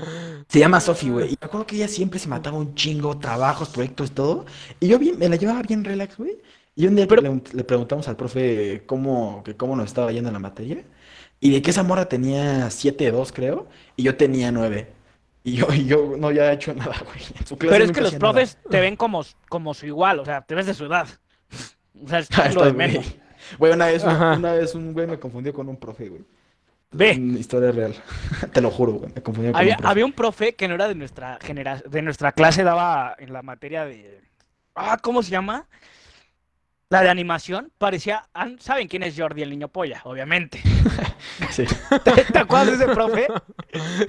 Se llama Sofi, güey. Y me acuerdo que ella siempre se mataba un chingo, trabajos, proyectos, todo. Y yo bien, me la llevaba bien relax, güey. Y un día Pero- le, le preguntamos al profe cómo, que cómo nos estaba yendo en la materia. Y de que esa morra tenía 7-2, creo. Y yo tenía 9. Y yo, y yo no había hecho nada, *laughs* güey. En su clase Pero es que los nada. profes te ven como, como su igual, o sea, te ves de su edad. *laughs* O sea, es *laughs* Ah, lo de menos. Güey, una vez, Ajá. una vez un güey me confundió con un profe, güey. Ve, Una historia real. Te lo juro, güey. Me confundió con había, un profe. había un profe que no era de nuestra generación, de nuestra clase, daba en la materia de... Ah, ¿cómo se llama? La de animación, parecía. ¿Saben quién es Jordi el niño polla? Obviamente. *laughs* Sí. ¿Te, te acuerdas de ese profe?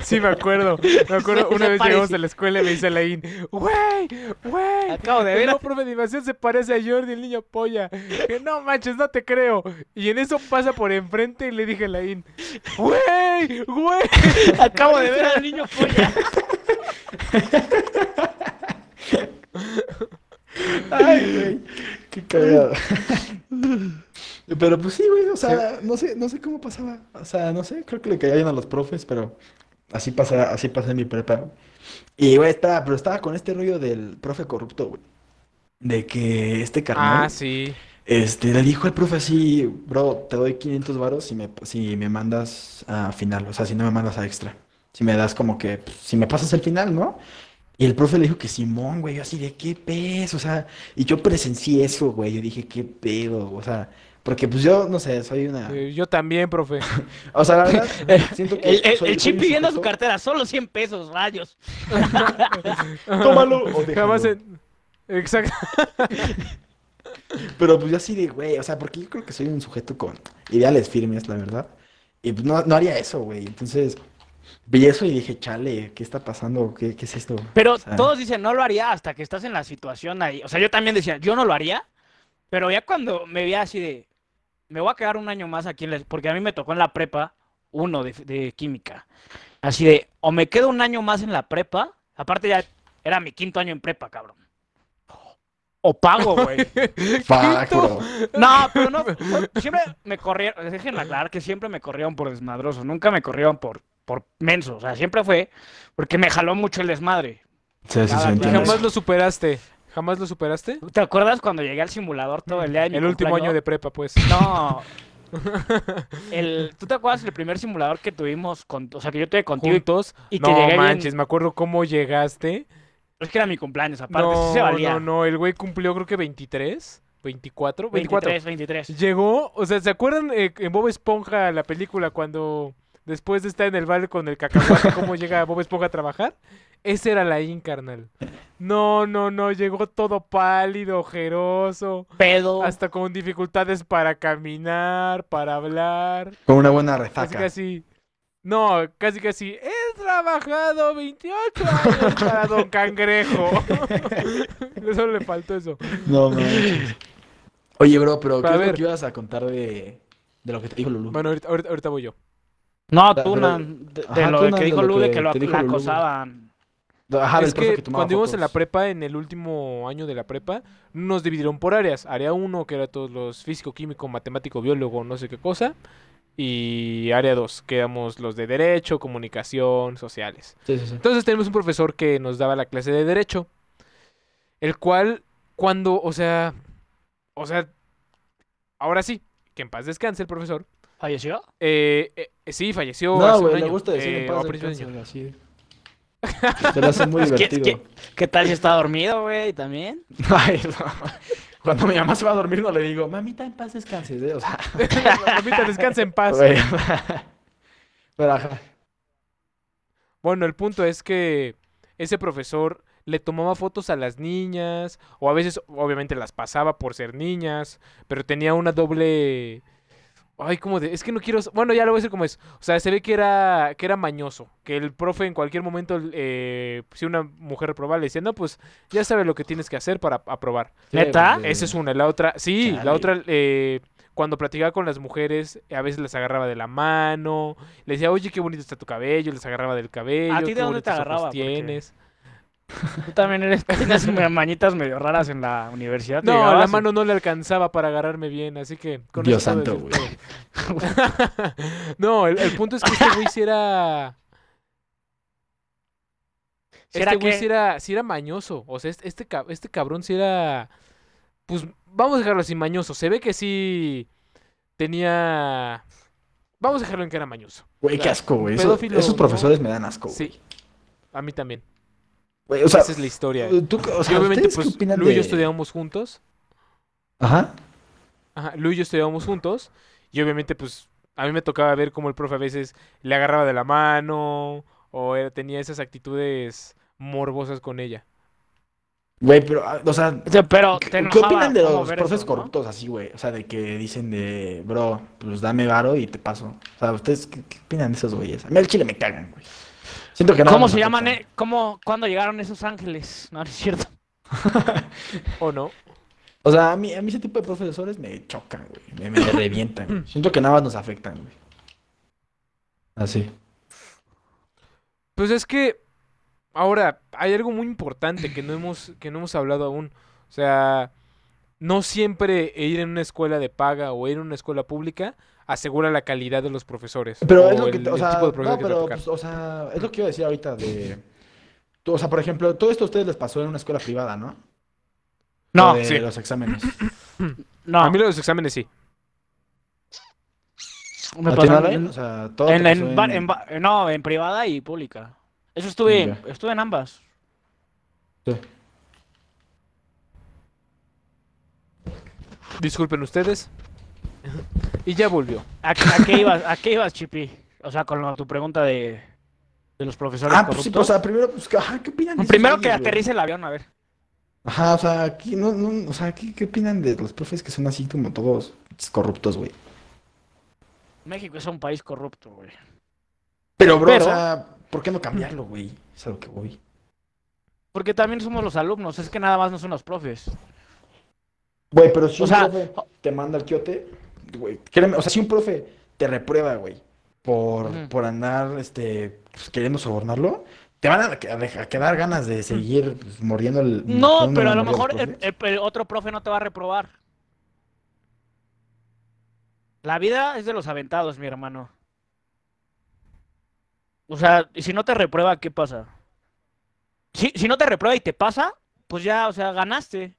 Sí, me acuerdo. Me acuerdo, Se- una se vez llegamos a la escuela y me dice Laín, güey, güey. Acabo de el ver. nuevo profe de animación se parece a Jordi, el niño polla. Que no manches, no te creo. Y en eso pasa por enfrente y le dije a Laín, güey, güey. *laughs* Acabo de ver al niño polla. *laughs* Ay, güey. Qué cagado. *laughs* Pero pues sí, güey, o sea, no sé, no sé cómo pasaba. O sea, no sé, creo que le caía bien a los profes, pero así pasa, así pasa en mi prepa. Y güey, estaba, pero estaba con este rollo del profe corrupto, güey. De que este carnal, Ah, sí. este, le dijo al profe así, bro, te doy 500 varos si me, si me mandas a final, o sea, si no me mandas a extra. Si me das como que, pues, si me pasas el final, ¿no? Y el profe le dijo que Simón, güey, yo así de qué peso, o sea, y yo presencié eso, güey, yo dije, qué pedo, o sea, porque pues yo, no sé, soy una, Eh, yo también, profe. *laughs* o sea, la verdad, *laughs* siento que El, el, soy- el soy chip un pidiendo su sujeto- cartera, solo 100 pesos, rayos. *laughs* Tómalo o déjalo. Jamás en- Exacto. Pero pues yo así de, güey, o sea, porque yo creo que soy un sujeto con ideales firmes, la verdad. Y pues no, no haría eso, güey. Entonces, vi eso y dije, chale, ¿qué está pasando? ¿Qué, qué es esto? Pero O sea, todos dicen, no lo haría hasta que estás en la situación ahí. O sea, yo también decía, yo no lo haría. Pero ya cuando me veía así de, me voy a quedar un año más aquí, en la- porque a mí me tocó en la prepa uno de, de química. Así de, o me quedo un año más en la prepa, aparte ya era mi quinto año en prepa, cabrón. O pago, güey. *laughs* No, pero no, siempre me corrieron, déjenme aclarar que siempre me corrieron por desmadroso, nunca me corrieron por, por menso, o sea, siempre fue porque me jaló mucho el desmadre. Sí, sí, sí, Y jamás lo superaste. ¿Jamás lo superaste? ¿Te acuerdas cuando llegué al simulador todo el día de mi El último año de prepa, pues. No. *laughs* El, ¿Tú te acuerdas del primer simulador que tuvimos, con, o sea, que yo tuve contigo? Juntos. y que no llegué bien- manches, me acuerdo cómo llegaste. Es que era mi cumpleaños, aparte, No, sí se valía. no, no. El güey cumplió creo que 23, 24, 24. 23, 23. Llegó, o sea, ¿se acuerdan eh, en Bob Esponja la película cuando después de estar en el bar con el cacahuate cómo llega Bob Esponja a trabajar? Ese era la carnal. No, no, no, llegó todo pálido, ojeroso, Pedo. hasta con dificultades para caminar, para hablar, Con una buena casi resaca. casi no, casi casi he trabajado 28 años para Don Cangrejo. *laughs* Solo le faltó eso. No, manches. Oye, bro, pero ¿qué es lo que ibas a contar de, de lo que te dijo Lulu? Bueno, ahorita, ahorita- ahorita voy yo. No, Pero- tú, Nan, de, de Ajá, lo que dijo lo Lu de que lo acosaban. Ajá, es que cuando íbamos en la prepa, en el último año de la prepa, nos dividieron por áreas. Área 1, que era todos los físico, químico, matemático, biólogo, no sé qué cosa. Y área 2, que éramos los de derecho, comunicación, sociales. Sí, sí, sí. Entonces tenemos un profesor que nos daba la clase de derecho. El cual, cuando, o sea, o sea, ahora sí, que en paz descanse el profesor. ¿Falleció? Eh, eh, sí, falleció No, güey, le gusta decir eh, en paz descanse, así. *laughs* Se lo hace muy divertido. que- ¿Qué tal si está dormido, güey? También. *laughs* Ay, no. Cuando mi mamá se va a dormir no le digo, mamita, en paz descanses, ¿eh? O sea, *laughs* Mamita, descansa en paz. güey. Pero ajá. Bueno, el punto es que ese profesor le tomaba fotos a las niñas, o a veces obviamente las pasaba por ser niñas, pero tenía una doble... Ay, como de... Es que no quiero... Bueno, ya lo voy a decir como es. O sea, se ve que era, que era mañoso, que el profe en cualquier momento, eh, si una mujer reprobaba, le decía, no, pues ya sabe lo que tienes que hacer para aprobar. ¿Neta? Esa es una. La otra, sí, la otra, eh, cuando platicaba con las mujeres, a veces las agarraba de la mano, le decía, oye, qué bonito está tu cabello, les agarraba del cabello, ¿A ti de qué dónde te agarraba? Porque- tienes. Tú también eres, *laughs* tienes mañitas medio raras en la universidad. ¿te No, la mano no le alcanzaba para agarrarme bien, así que... con Dios santo, todo. *laughs* no, el, el punto es que este güey sí era... ¿Será Este güey que- sí era, sí era mañoso. O sea, este, este, este cabrón sí era. Pues vamos a dejarlo así, mañoso. Se ve que sí tenía. Vamos a dejarlo en que era mañoso. Güey, qué asco, güey. Eso- esos ¿no? profesores me dan asco. güey. Sí. A mí también. O sea, Esa es la historia. tú, o Y sea, obviamente, ¿ustedes qué pues, Lu y yo estudiábamos juntos. Ajá. Ajá, Lu y yo estudiábamos juntos. Y obviamente, pues, a mí me tocaba ver cómo el profe a veces le agarraba de la mano. O era- tenía esas actitudes morbosas con ella. Güey, pero, ah, o sea, O sea, Pero ¿qué, te qué enojaba opinan de los profes eso, ¿no? corruptos así, güey? O sea, de que dicen de, bro, pues dame varo y te paso. O sea, ¿ustedes qué, qué opinan de esos güeyes? A mí al chile me cagan, güey. Siento que nada ¿Cómo se llaman? eh? ¿Cómo, ¿Cuándo llegaron esos ángeles? *laughs* No, no es cierto. *laughs* ¿O no? O sea, a mí, a mí ese tipo de profesores me chocan, güey. Me, me revientan, güey. *laughs* Siento que nada más nos afectan, güey. Así. Pues es que ahora hay algo muy importante que no hemos que no hemos hablado aún. O sea, no siempre ir en una escuela de paga o ir en una escuela pública asegura la calidad de los profesores. Pero o es lo que, o sea, de pues, o sea, es lo que iba a decir ahorita de... tú, o sea, por ejemplo, todo esto a ustedes les pasó en una escuela privada, ¿no? No, Lo de sí. los exámenes. *coughs* no. A mí los exámenes sí. me ¿A ti pasó en- O sea, todo en- no, en privada y pública. Eso estuve, Ya. estuve en ambas. Sí. Disculpen ustedes. *laughs* Y ya volvió. ¿A, a qué ibas, a qué ibas, Chipi? O sea, con lo- tu pregunta de, de los profesores Ah, pues sí, corruptos. pues, o sea, primero, pues, ajá, ¿qué opinan de esos Primero que güey? aterrice el avión, a ver. Ajá, o sea, aquí, no, no, o sea, ¿qué, qué opinan de los profes que son así como todos corruptos, güey? México es un país corrupto, güey. Pero, bro, Pero- o sea, ¿por qué no cambiarlo, güey? Es a lo que voy. Porque también somos los alumnos, es que nada más no son los profes. Güey, pero si O un sea, profe te manda al quiote, güey, créeme, o sea, si un profe te reprueba, güey, por, por andar, este, pues, queriendo sobornarlo, te van a, que- a quedar ganas de seguir pues, mordiendo el... No, pero a lo mejor el otro profe no te va a reprobar. La vida es de los aventados, mi hermano. O sea, y si no te reprueba, ¿qué pasa? Si, si no te reprueba y te pasa, pues ya, o sea, ganaste.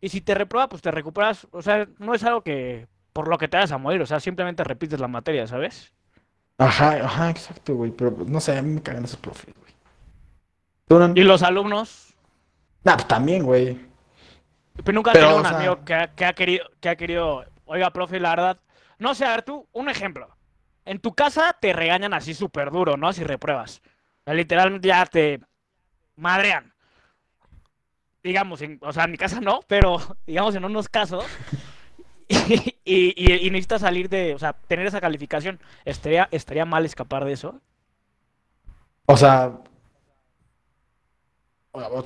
Y si te reprueba, pues te recuperas. O sea, no es algo que por lo que te vas a morir. O sea, simplemente repites la materia, ¿sabes? Ajá, ajá, exacto, güey, pero no sé, a mí me cagan esos profes, güey. Y los alumnos, Nah, pues también, güey. Pero nunca he Pero, tenido o un sea- amigo que ha, que ha querido, que ha querido, oiga, profe, la verdad, no sé, a ver tú, un ejemplo. En tu casa te regañan así súper duro, ¿no? Si repruebas. Literalmente ya te madrean. Digamos, en- o sea, en mi casa no, pero *laughs* digamos en unos casos. *laughs* Y, y- y necesitas salir de, o sea, tener esa calificación. ¿Estaría, estaría mal escapar de eso? O sea...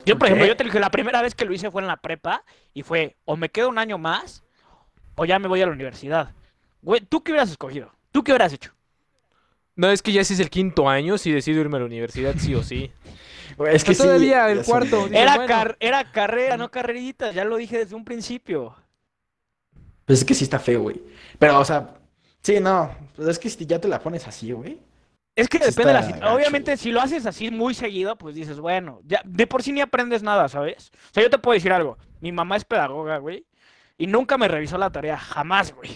Yo, por ejemplo, ¿qué? yo te dije, la primera vez que lo hice fue en la prepa y fue, o me quedo un año más, o ya me voy a la universidad. Güey, ¿tú qué hubieras escogido? ¿Tú qué hubieras hecho? No, es que ya si es el quinto año, si decido irme a la universidad, sí o sí. *laughs* Güey, Es que sí, todavía el ya sé, cuarto, Era, bueno. car- era carrera, no carrerita, ya lo dije desde un principio. Pues es que sí está feo, güey. Pero, o sea, sí, no. Pues es que si ya te la pones así, güey. Es que Sí depende de la situación. Obviamente, güey. si lo haces así muy seguido, pues dices, bueno, ya de por sí ni aprendes nada, ¿sabes? O sea, yo te puedo decir algo. Mi mamá es pedagoga, güey, y nunca me revisó la tarea, jamás, güey.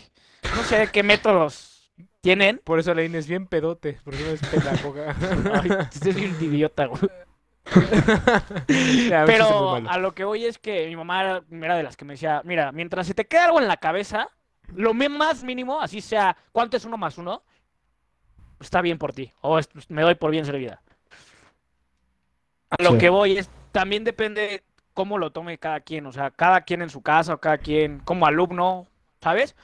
No sé qué métodos tienen. Por eso Leín es bien pedote, porque no es pedagoga. *laughs* Ay, estoy un idiota, güey. *laughs* Muy Pero a lo que voy es que mi mamá era, de las que me decía, mira, mientras se te queda algo en la cabeza, lo más mínimo, así sea, ¿cuánto es uno más uno? Está bien por ti, o es- me doy por bien servida. A lo Sí. que voy es, también depende cómo lo tome cada quien, o sea, cada quien en su casa, o cada quien como alumno, ¿sabes?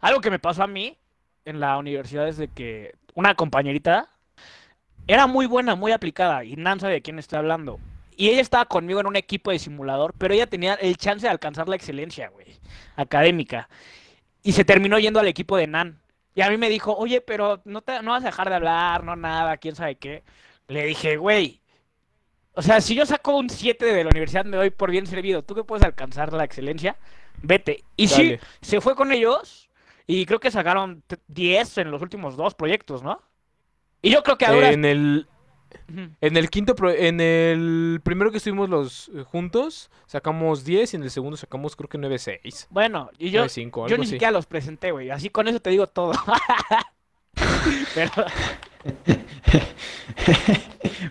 Algo que me pasó a mí en la universidad es de que una compañerita era muy buena, muy aplicada, y Nan sabe de quién estoy hablando. Y ella estaba conmigo en un equipo de simulador, pero ella tenía el chance de alcanzar la excelencia, güey, académica. Y se terminó yendo al equipo de Nan. Y a mí me dijo, oye, pero no, te, no vas a dejar de hablar, no nada, quién sabe qué. Le dije, güey, o sea, si yo saco un 7 de la universidad, me doy por bien servido. ¿Tú que puedes alcanzar la excelencia? Vete. Y sí, se fue con ellos y creo que sacaron t- 10 en los últimos dos proyectos, ¿no? Y yo creo que ahora... En el, en el quinto, pro- en el primero que estuvimos los eh, juntos, sacamos 10 y en el segundo sacamos creo que 9-6. Bueno, y yo, 9-5, yo algo ni así. siquiera los presenté, güey. Así con eso te digo todo. *laughs* Pero,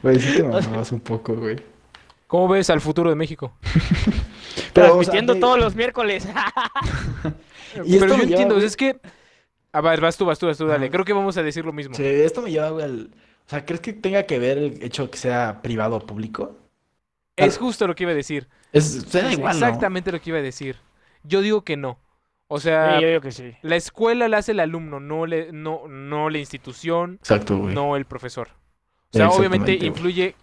Güey, sí te *laughs* mamabas un poco, güey. ¿Cómo ves al futuro de México? Pero, o sea, transmitiendo todos los miércoles. *laughs* Y Pero yo lleva, entiendo, es que... A ver, vas tú, vas tú, vas tú, dale. Ajá. Creo que vamos a decir lo mismo. Sí, esto me lleva, güey, al... O sea, ¿crees que tenga que ver el hecho de que sea privado o público? Es justo lo que iba a decir. Es, se da Es igual, ¿no? exactamente lo que iba a decir. Yo digo que no. O Sí, sea, yo digo que sí. la escuela la hace el alumno, no, le, no, no la institución, Exacto, güey. no el profesor. O sea, obviamente influye,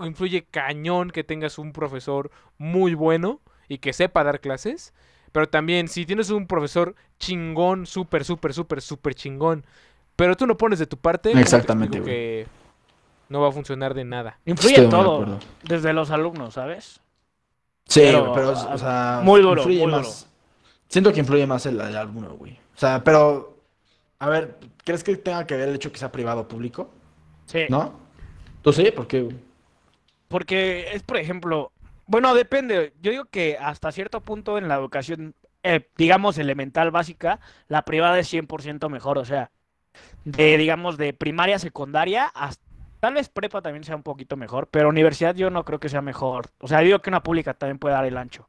influye cañón que tengas un profesor muy bueno y que sepa dar clases. Pero también, si tienes un profesor chingón, súper, súper, súper, súper chingón, pero tú no pones de tu parte, ¿cómo te Exactamente, que no va a funcionar de nada. Influye Estoy muy de todo, desde los alumnos, ¿sabes? Sí, Pero, pero, o sea, muy duro, influye muy más. Siento que influye más el, el alumno, güey. O sea, pero, a ver, ¿crees que tenga que ver el hecho que sea privado o público? Sí. ¿No? ¿Tú sí? ¿Por qué, güey? Porque es, por ejemplo, bueno, depende. Yo digo que hasta cierto punto en la educación, eh, digamos, elemental básica, la privada es 100% mejor. O sea, de, digamos, de primaria a secundaria, hasta, tal vez prepa también sea un poquito mejor, pero universidad yo no creo que sea mejor. O sea, digo que una pública también puede dar el ancho.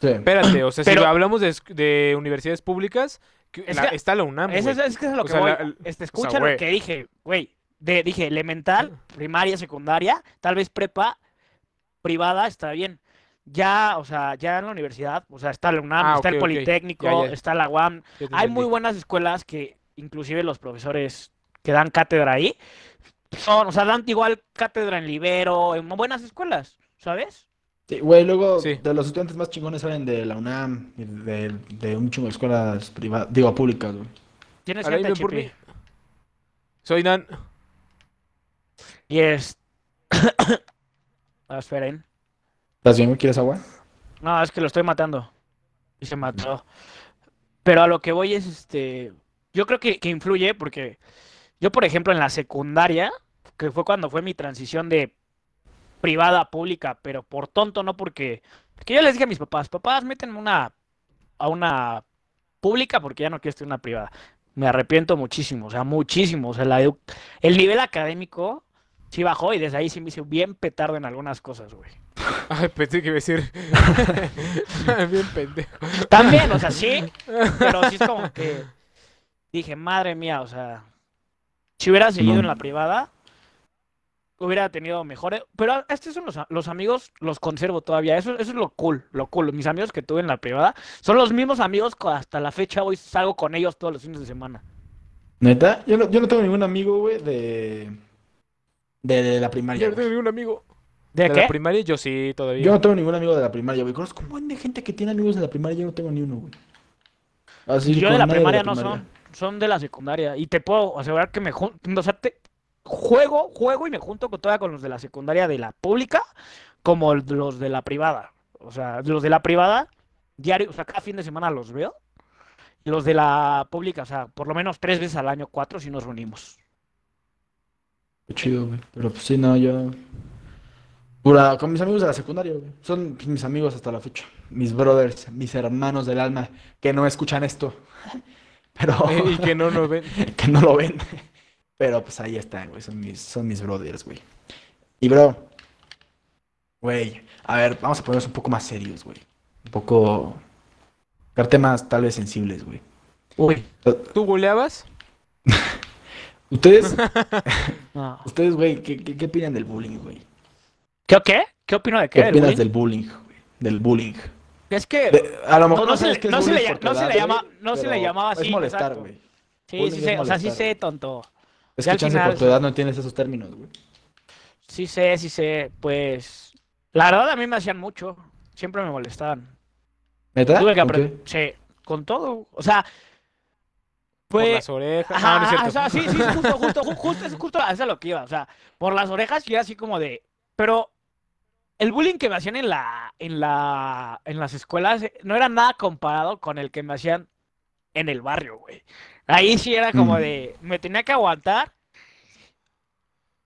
Sí. Espérate, o sea, si Pero- hablamos de, de universidades públicas, que Es la- que- está la UNAM, Eso es, es que es lo O que sea, voy. la- Este, o escucha sea, lo que dije, güey. De, dije elemental, primaria, secundaria, tal vez prepa, privada, está bien. Ya, o sea, ya en la universidad, o sea, está la UNAM, Ah, está el. Politécnico, Ya, ya. está la UAM. Hay entendí. muy buenas escuelas que inclusive los profesores que dan cátedra ahí son, o sea, dan igual cátedra en Libero, en buenas escuelas, ¿sabes? Sí, güey, luego Sí. de los estudiantes más chingones salen de la UNAM y de, de un chingo de escuelas privadas, digo, públicas, güey. Tienes gente, por mí. Soy Dan. Y es... *coughs* Ah, esperen. ¿Estás bien? ¿Quieres agua? No, es que lo estoy matando. Y se mató. Pero a lo que voy es, este, yo creo que, que influye porque yo, por ejemplo, en la secundaria, que fue cuando fue mi transición de privada a pública, pero por tonto, no porque, porque yo les dije a mis papás, papás, métanme una, a una pública porque ya no quiero estudiar en una privada. Me arrepiento muchísimo, o sea, muchísimo. O sea, la el nivel académico sí bajó y desde ahí sí me hice bien petardo en algunas cosas, güey. *laughs* Ay, pensé que iba a decir. *laughs* Bien pendejo. También, o sea, sí, *laughs* pero sí es como que dije, madre mía, o sea, si hubiera seguido No. en la privada, hubiera tenido mejores. Pero estos son los amigos, los conservo todavía. Eso, eso es lo cool, lo cool. Mis amigos que tuve en la privada son los mismos amigos que hasta la fecha hoy salgo con ellos todos los fines de semana. ¿Neta? Yo no, yo no tengo ningún amigo, güey, de, de, de la primaria, Yo no tengo ningún amigo. ¿De, ¿De qué? la primaria? Yo sí, todavía. Yo no tengo ningún amigo de la primaria, güey. Conozco un buen de gente que tiene amigos de la primaria, yo no tengo ni uno, güey. Así, Yo de la primaria no primaria. son, son de la secundaria. Y te puedo asegurar que me junto, o sea, te- juego, juego y me junto con todavía con los de la secundaria de la pública como los de la privada. O sea, los de la privada, diario, o sea, cada fin de semana los veo. Y los de la pública, o sea, por lo menos tres veces al año, cuatro, si nos reunimos. Qué chido, güey. Pero pues sí, no, yo. Pura, con mis amigos de la secundaria, güey. Son pues, mis amigos hasta la fecha. Mis brothers, mis hermanos del alma, que no escuchan esto. *laughs* Pero. Eh, y que no nos ven. *laughs* que no lo ven. Pero pues ahí están, güey. Son mis, son mis brothers, güey. Y bro. Güey. A ver, vamos a ponernos un poco más serios, güey. Un poco. Temas tal vez sensibles, güey. Uy. ¿Tú goleabas? *laughs* Ustedes, *laughs* No. ustedes, güey, ¿qué, qué, qué opinan del bullying, güey? ¿Qué o qué? ¿Qué opino de ¿Qué qué? ¿Del opinas del bullying, güey? Del bullying. Es que De- a lo No, mejor no se le- no se le no se llama- no se le llamaba así, Es molestar, güey. sí, bullying sí sé, o sea, sí sé, tonto. Es Ya que al chance final- por tu edad no entiendes esos términos, güey. Sí sé, sí sé, pues la verdad a mí me hacían mucho, siempre me molestaban. ¿Neta? Tuve que ¿Con aprender, sí, con todo, o sea, Por las orejas. ajá, no, no es cierto. o sea, sí, sí, justo, justo, ju- justo, es justo, a eso es lo que iba, o sea, por las orejas y era así como de, pero el bullying que me hacían en la, en la, en las escuelas eh, no era nada comparado con el que me hacían en el barrio, güey. Ahí sí era como Mm. de, me tenía que aguantar.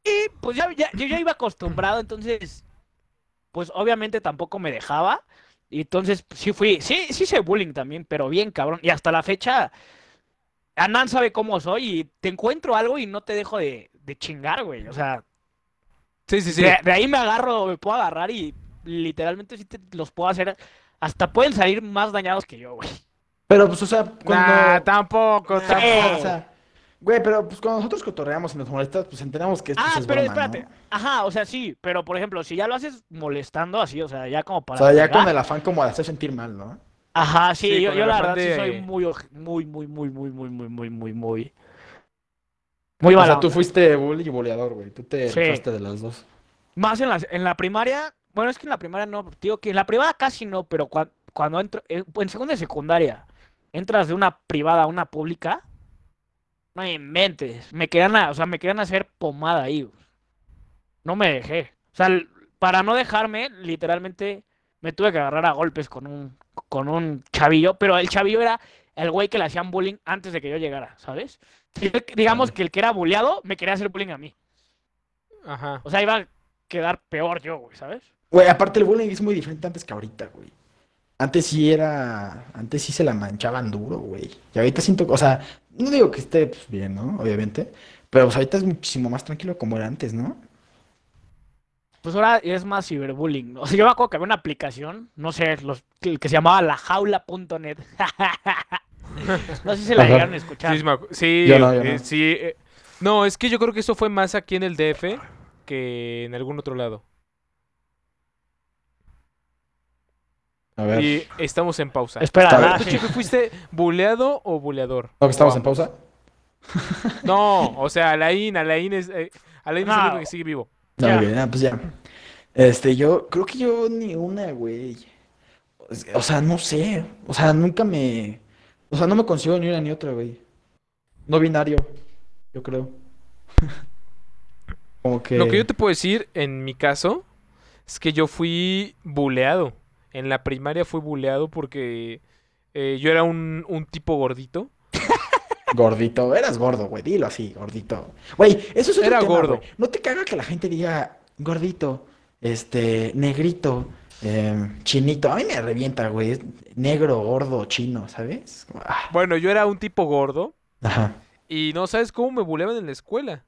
Y pues ya, ya- yo ya iba acostumbrado, entonces, pues obviamente tampoco me dejaba. Y entonces pues, sí fui, sí, sí hice bullying también, pero bien cabrón. Y hasta la fecha, Anan sabe cómo soy y te encuentro algo y no te dejo de, de chingar, güey. O sea, Sí, sí, sí. de, de ahí me agarro, me puedo agarrar y literalmente sí te los puedo hacer. Hasta pueden salir más dañados que yo, güey. Pero pues, o sea, cuando. Nah, tampoco. Tampoco. O sea, Güey, pero pues cuando nosotros cotorreamos y nos molestas, pues entendemos que esto Ah, es pero broma, espérate. ¿no? Ajá, o sea, sí, pero por ejemplo, si ya lo haces molestando así, o sea, ya como O para. sea, ya con el afán como de hacer sentir mal, ¿no? Ajá, sí, Sí, yo, yo la verdad sí soy muy, muy, muy, muy, muy, muy, muy, muy, muy, muy. Muy O mala sea, tú fuiste bully y boleador, güey. Tú te Sí. de las dos. Más en la, en la primaria, bueno, es que en la primaria no, digo que en la privada casi no, pero cua- cuando entro, en, en segunda y secundaria, entras de una privada a una pública, no inventes, me querían, a- o sea, me querían hacer pomada ahí, güey. no me dejé, o sea, para no dejarme, literalmente me tuve que agarrar a golpes con un, con un chavillo, pero el chavillo era el güey que le hacían bullying antes de que yo llegara, ¿sabes? Y yo- Digamos que el que era bulleado me quería hacer bullying a mí, Ajá. o sea, iba a quedar peor yo, güey, ¿sabes? Güey, aparte el bullying es muy diferente antes que ahorita, güey. Antes sí era. Antes sí se la manchaban duro, güey. Y ahorita siento. O sea, no digo que esté pues, bien, ¿no? Obviamente. Pero pues, ahorita es muchísimo más tranquilo como era antes, ¿no? Pues ahora es más ciberbullying. ¿no? O *laughs* sea, yo me acuerdo que había una aplicación, no sé, los, que, que se llamaba lajaula.net. *laughs* no sé si la Ajá. llegaron a escuchar. Sí, sí, Yo no, yo eh, no. sí, eh, no, es que yo creo que eso fue más aquí en el DF que en algún otro lado. A ver. Y estamos en pausa. Espera, bien. ah, ¿Tú, sí. Chico, fuiste buleado o buleador? ¿No que estamos en pausa? No, o sea, Alain, Alain es, eh, Alain es el No. único que sigue vivo. No, Ya. ah, pues ya. Este, yo creo que yo ni una, güey. O sea, no sé. O sea, nunca me. O sea, no me consigo ni una ni otra, güey. No binario, yo creo. *laughs* Como que. Lo que yo te puedo decir, en mi caso, es que yo fui buleado. En la primaria fui buleado porque eh, yo era un, un tipo gordito. Gordito, eras gordo, güey, dilo así, gordito. Güey, eso es otro Era tema, gordo. güey. No te caga que la gente diga gordito, este, negrito, em, chinito. A mí me revienta, güey. es negro, gordo, chino, ¿sabes? Ah, Bueno, yo era un tipo gordo Ajá. y no sabes cómo me buleaban en la escuela.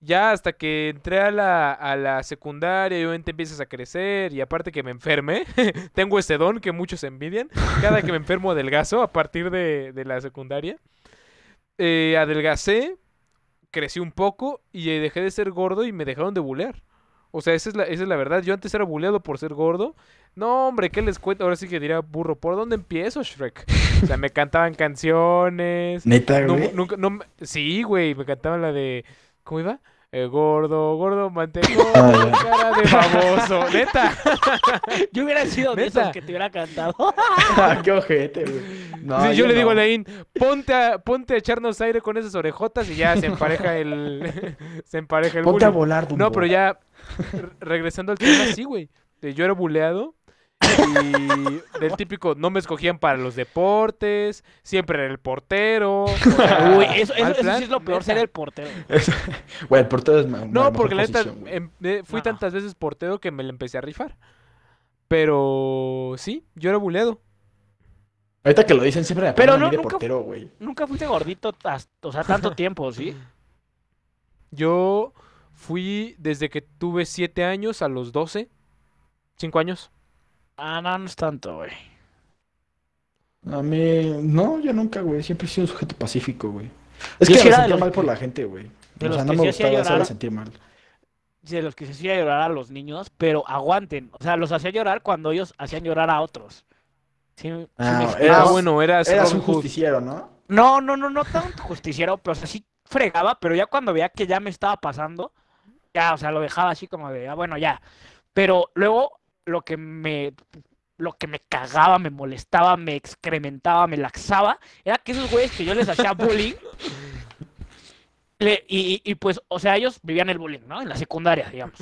Ya hasta que entré a la, a la secundaria y obviamente empiezas a crecer y aparte que me enfermé, *laughs* tengo ese don que muchos envidian, cada que me enfermo adelgazo a partir de, de la secundaria. Eh, adelgacé, crecí un poco y eh, dejé de ser gordo y me dejaron de bulear. O sea, esa es la, esa es la verdad. Yo antes era buleado por ser gordo. No, hombre, ¿qué les cuento? Ahora sí que diría burro. ¿Por dónde empiezo, Shrek? O sea, me cantaban canciones. Neta, No, güey. nunca, no, me- sí, güey, me cantaban la de, ¿cómo iba? Eh, gordo, gordo, mantenido, *laughs* Ah, ya. cara de baboso, *laughs* neta. *laughs* Yo hubiera sido de Neta. esos que te hubiera cantado. Ah, qué ojete, güey. No, Sí, yo le digo a no. Laín, ponte a, ponte a echarnos aire con esas orejotas y ya se empareja el, se empareja el Ponte a volar, Dumbo. No, pero ya, re- regresando al tema, sí, güey. Yo era buleado y del típico, no me escogían para los deportes, siempre era el portero. *laughs* o sea, Uy, eso, sí es lo peor, ser el portero. Güey, el portero es No, porque la neta, em- eh, fui No. tantas veces portero que me la empecé a rifar. Pero sí, yo era buleado. Ahorita que lo dicen siempre me Pero ponen a no, mí de nunca- portero, güey. Nunca fuiste gordito, tas- o sea, tanto tiempo, ¿sí? *laughs* Yo fui desde que tuve 7 años a los 12. 5 años. Ah, no, no es tanto, güey. A mí, no, yo nunca, güey. Siempre he sido un sujeto pacífico, güey. Es Yo que me era sentía los mal por la gente, güey. de O los sea, no que me gustaba hacerla llorar. sentir mal. De los que se hacía llorar a los niños, pero aguanten. O sea, los hacía llorar cuando ellos hacían llorar a otros. ¿Sí, Ah, Ah, explico? bueno, eras, Eras un justiciero, ¿no? No, no, no, no tan justiciero, pero o sea, sí fregaba, pero ya cuando veía que ya me estaba pasando, ya, o sea, lo dejaba así como de, ah, bueno, ya. Pero luego lo que me, lo que me cagaba, me molestaba, me excrementaba, me laxaba, era que esos güeyes que yo les hacía bullying, *laughs* le- y, y- y, pues, o sea, ellos vivían el bullying, ¿no? En la secundaria, digamos.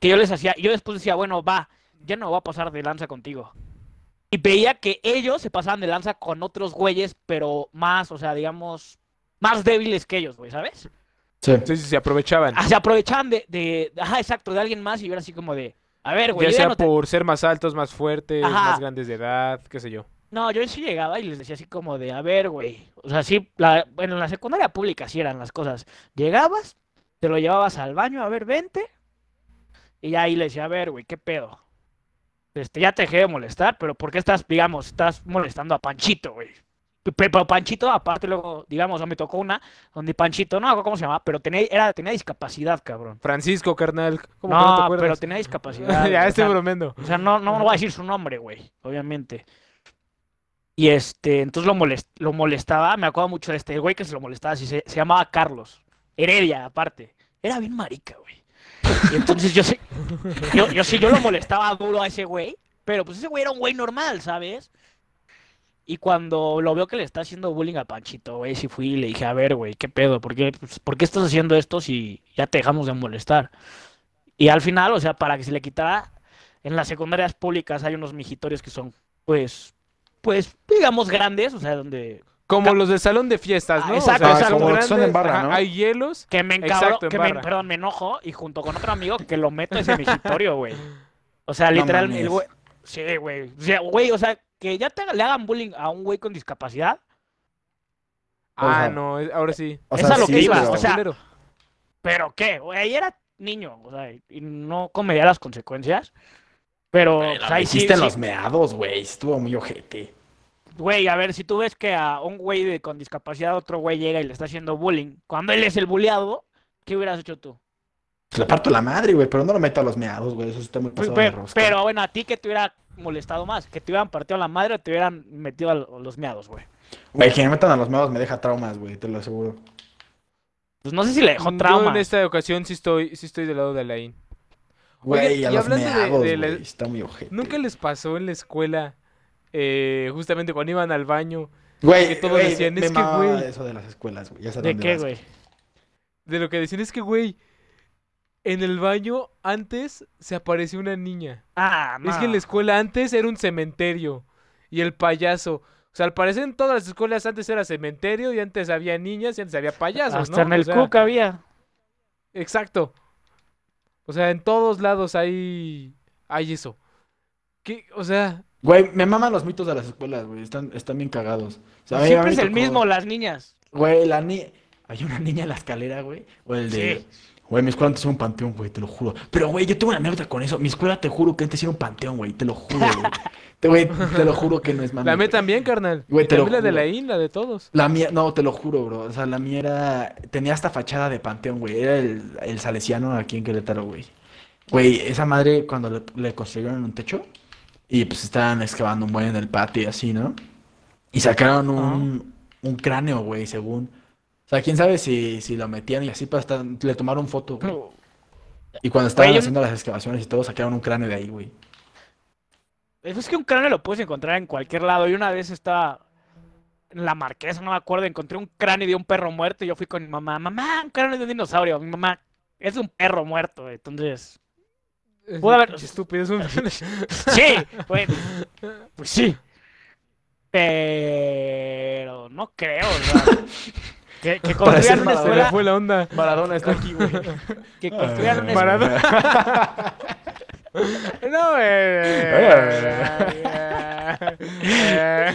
Que yo les hacía, y yo después decía, bueno, va, ya no voy a pasar de lanza contigo. Y veía que ellos se pasaban de lanza con otros güeyes, pero más, o sea, digamos, más débiles que ellos, güey, ¿sabes? Sí. Sí, sí, se aprovechaban. Ah, se aprovechaban de, de, ajá, exacto, de alguien más y yo era así como de, a ver, güey, ya sea no te- por ser más altos, más fuertes, Ajá. más grandes de edad, qué sé yo. No, yo sí llegaba y les decía así como de, a ver, güey, o sea, sí, la, bueno, en la secundaria pública sí eran las cosas. Llegabas, te lo llevabas al baño, a ver, vente, y ya ahí le decía, a ver, güey, ¿qué pedo? Este, ya te dejé de molestar, pero ¿por qué estás, digamos, estás molestando a Panchito, güey? Pero Panchito, aparte, luego, digamos, me tocó una donde Panchito, no cómo se llamaba, pero tenía, era, tenía discapacidad, cabrón. Francisco, carnal. ¿Cómo que no te No, acuerdas? pero tenía discapacidad. *laughs* ya o estoy sea, bromeando. O sea, no, no, no voy a decir su nombre, güey, obviamente. Y este, entonces lo, molest- lo molestaba, me acuerdo mucho de este güey que se lo molestaba, así se, se llamaba Carlos. Heredia, aparte. Era bien marica, güey. Y entonces yo sí, yo, yo sí, yo lo molestaba duro a ese güey, pero pues ese güey era un güey normal, ¿sabes? Y cuando lo veo que le está haciendo bullying a Panchito, güey, sí fui y le dije, a ver, güey, ¿qué pedo? ¿Por qué, pues, ¿por qué estás haciendo esto si ya te dejamos de molestar? Y al final, o sea, para que se le quitara, en las secundarias públicas hay unos mijitorios que son, pues, pues, digamos, grandes, o sea, donde... Como los del salón de fiestas, Ah, ¿no? exacto, o sea, exacto. Como son en barra, ¿no? Hay hielos. Que me encabro, Exacto, en que me, perdón, me enojo y junto con otro amigo que lo meto a ese *laughs* mijitorio, güey. O sea, No literal, el mames. güey... Sí, güey. O sea, güey, o sea, que ya te, le hagan bullying a un güey con discapacidad, Ah, sea, no, ahora sí. O Es a lo que iba, pero- o sea. ¿Pero qué? Güey, ahí era niño, o sea, y no comería las consecuencias. Pero Güey, pues, ahí sí, en sí. los meados, güey. Estuvo muy ojete. Güey, a ver, si tú ves que a un güey de- con discapacidad otro güey llega y le está haciendo bullying, cuando él es el bulleado, ¿qué hubieras hecho tú? Le parto la madre, güey, pero no lo meto a los meados, güey. Eso está muy pasado de pero, rosca. pero bueno, a ti que te hubiera molestado más, que te hubieran partido la madre o te hubieran metido a lo- los meados, güey. Güey, que me metan a los meados me deja traumas, güey, te lo aseguro. Pues no sé si le dejó Yo trauma. en esta ocasión sí estoy, sí estoy del lado de Alain. Güey, a y los hablando de- meados, de la- güey. Está muy ojete. ¿Nunca les pasó en la escuela, eh, justamente cuando iban al baño, Güey, que todos güey, decían, me es que, güey. eso de las escuelas, güey. Ya sé ¿De dónde qué, güey? de lo que decían es que, güey, en el baño antes se apareció una niña. Ah, no. Es que en la escuela antes era un cementerio. Y el payaso. O sea, al parecer en todas las escuelas antes era cementerio y antes había niñas y antes había payasos, Hasta ¿no? en el O sea, Cook había. Exacto. O sea, en todos lados hay, hay eso. ¿Qué? O sea, Güey, me maman los mitos de las escuelas, güey. Están, están bien cagados. O sea, Siempre es el tocó- mismo, las niñas. Güey, la niña. Había una niña en la escalera, güey. O el de. Sí. Güey, mi escuela antes era un panteón, güey, te lo juro. Pero, güey, yo tengo una anécdota con eso. Mi escuela, te juro que antes era un panteón, güey, te lo juro, güey. *laughs* Te, güey, te lo juro que no es mami. la mía güey. también, carnal. Güey, Y te lo también la de la IN, la de todos. La mía, no, te lo juro, bro. O sea, la mía era. Tenía esta fachada de panteón, güey. Era el, el salesiano aquí en Querétaro, güey. Güey, esa madre cuando le, le construyeron un techo y pues estaban excavando un buen en el patio y así, ¿no? Y sacaron un, un cráneo, güey, según. O sea, quién sabe si, si lo metían y así para estar, le tomaron foto, güey. Y cuando estaban Güey, yo- haciendo las excavaciones y todo, sacaron un cráneo de ahí, güey. Es que un cráneo lo puedes encontrar en cualquier lado. Y una vez estaba en la marquesa, no me acuerdo, encontré un cráneo de un perro muerto y yo fui con mi mamá, mamá, un cráneo de un dinosaurio. Mi mamá, es un perro muerto. Entonces, Pudo haber- Estúpido, es un... *laughs* sí, pues, *laughs* pues sí. Pero no creo, o sea, *laughs* que, que construyan una escuela, fue la onda. Maradona está aquí, güey. *laughs* que construyan una Maradona. *laughs* No, eh. eh, *laughs*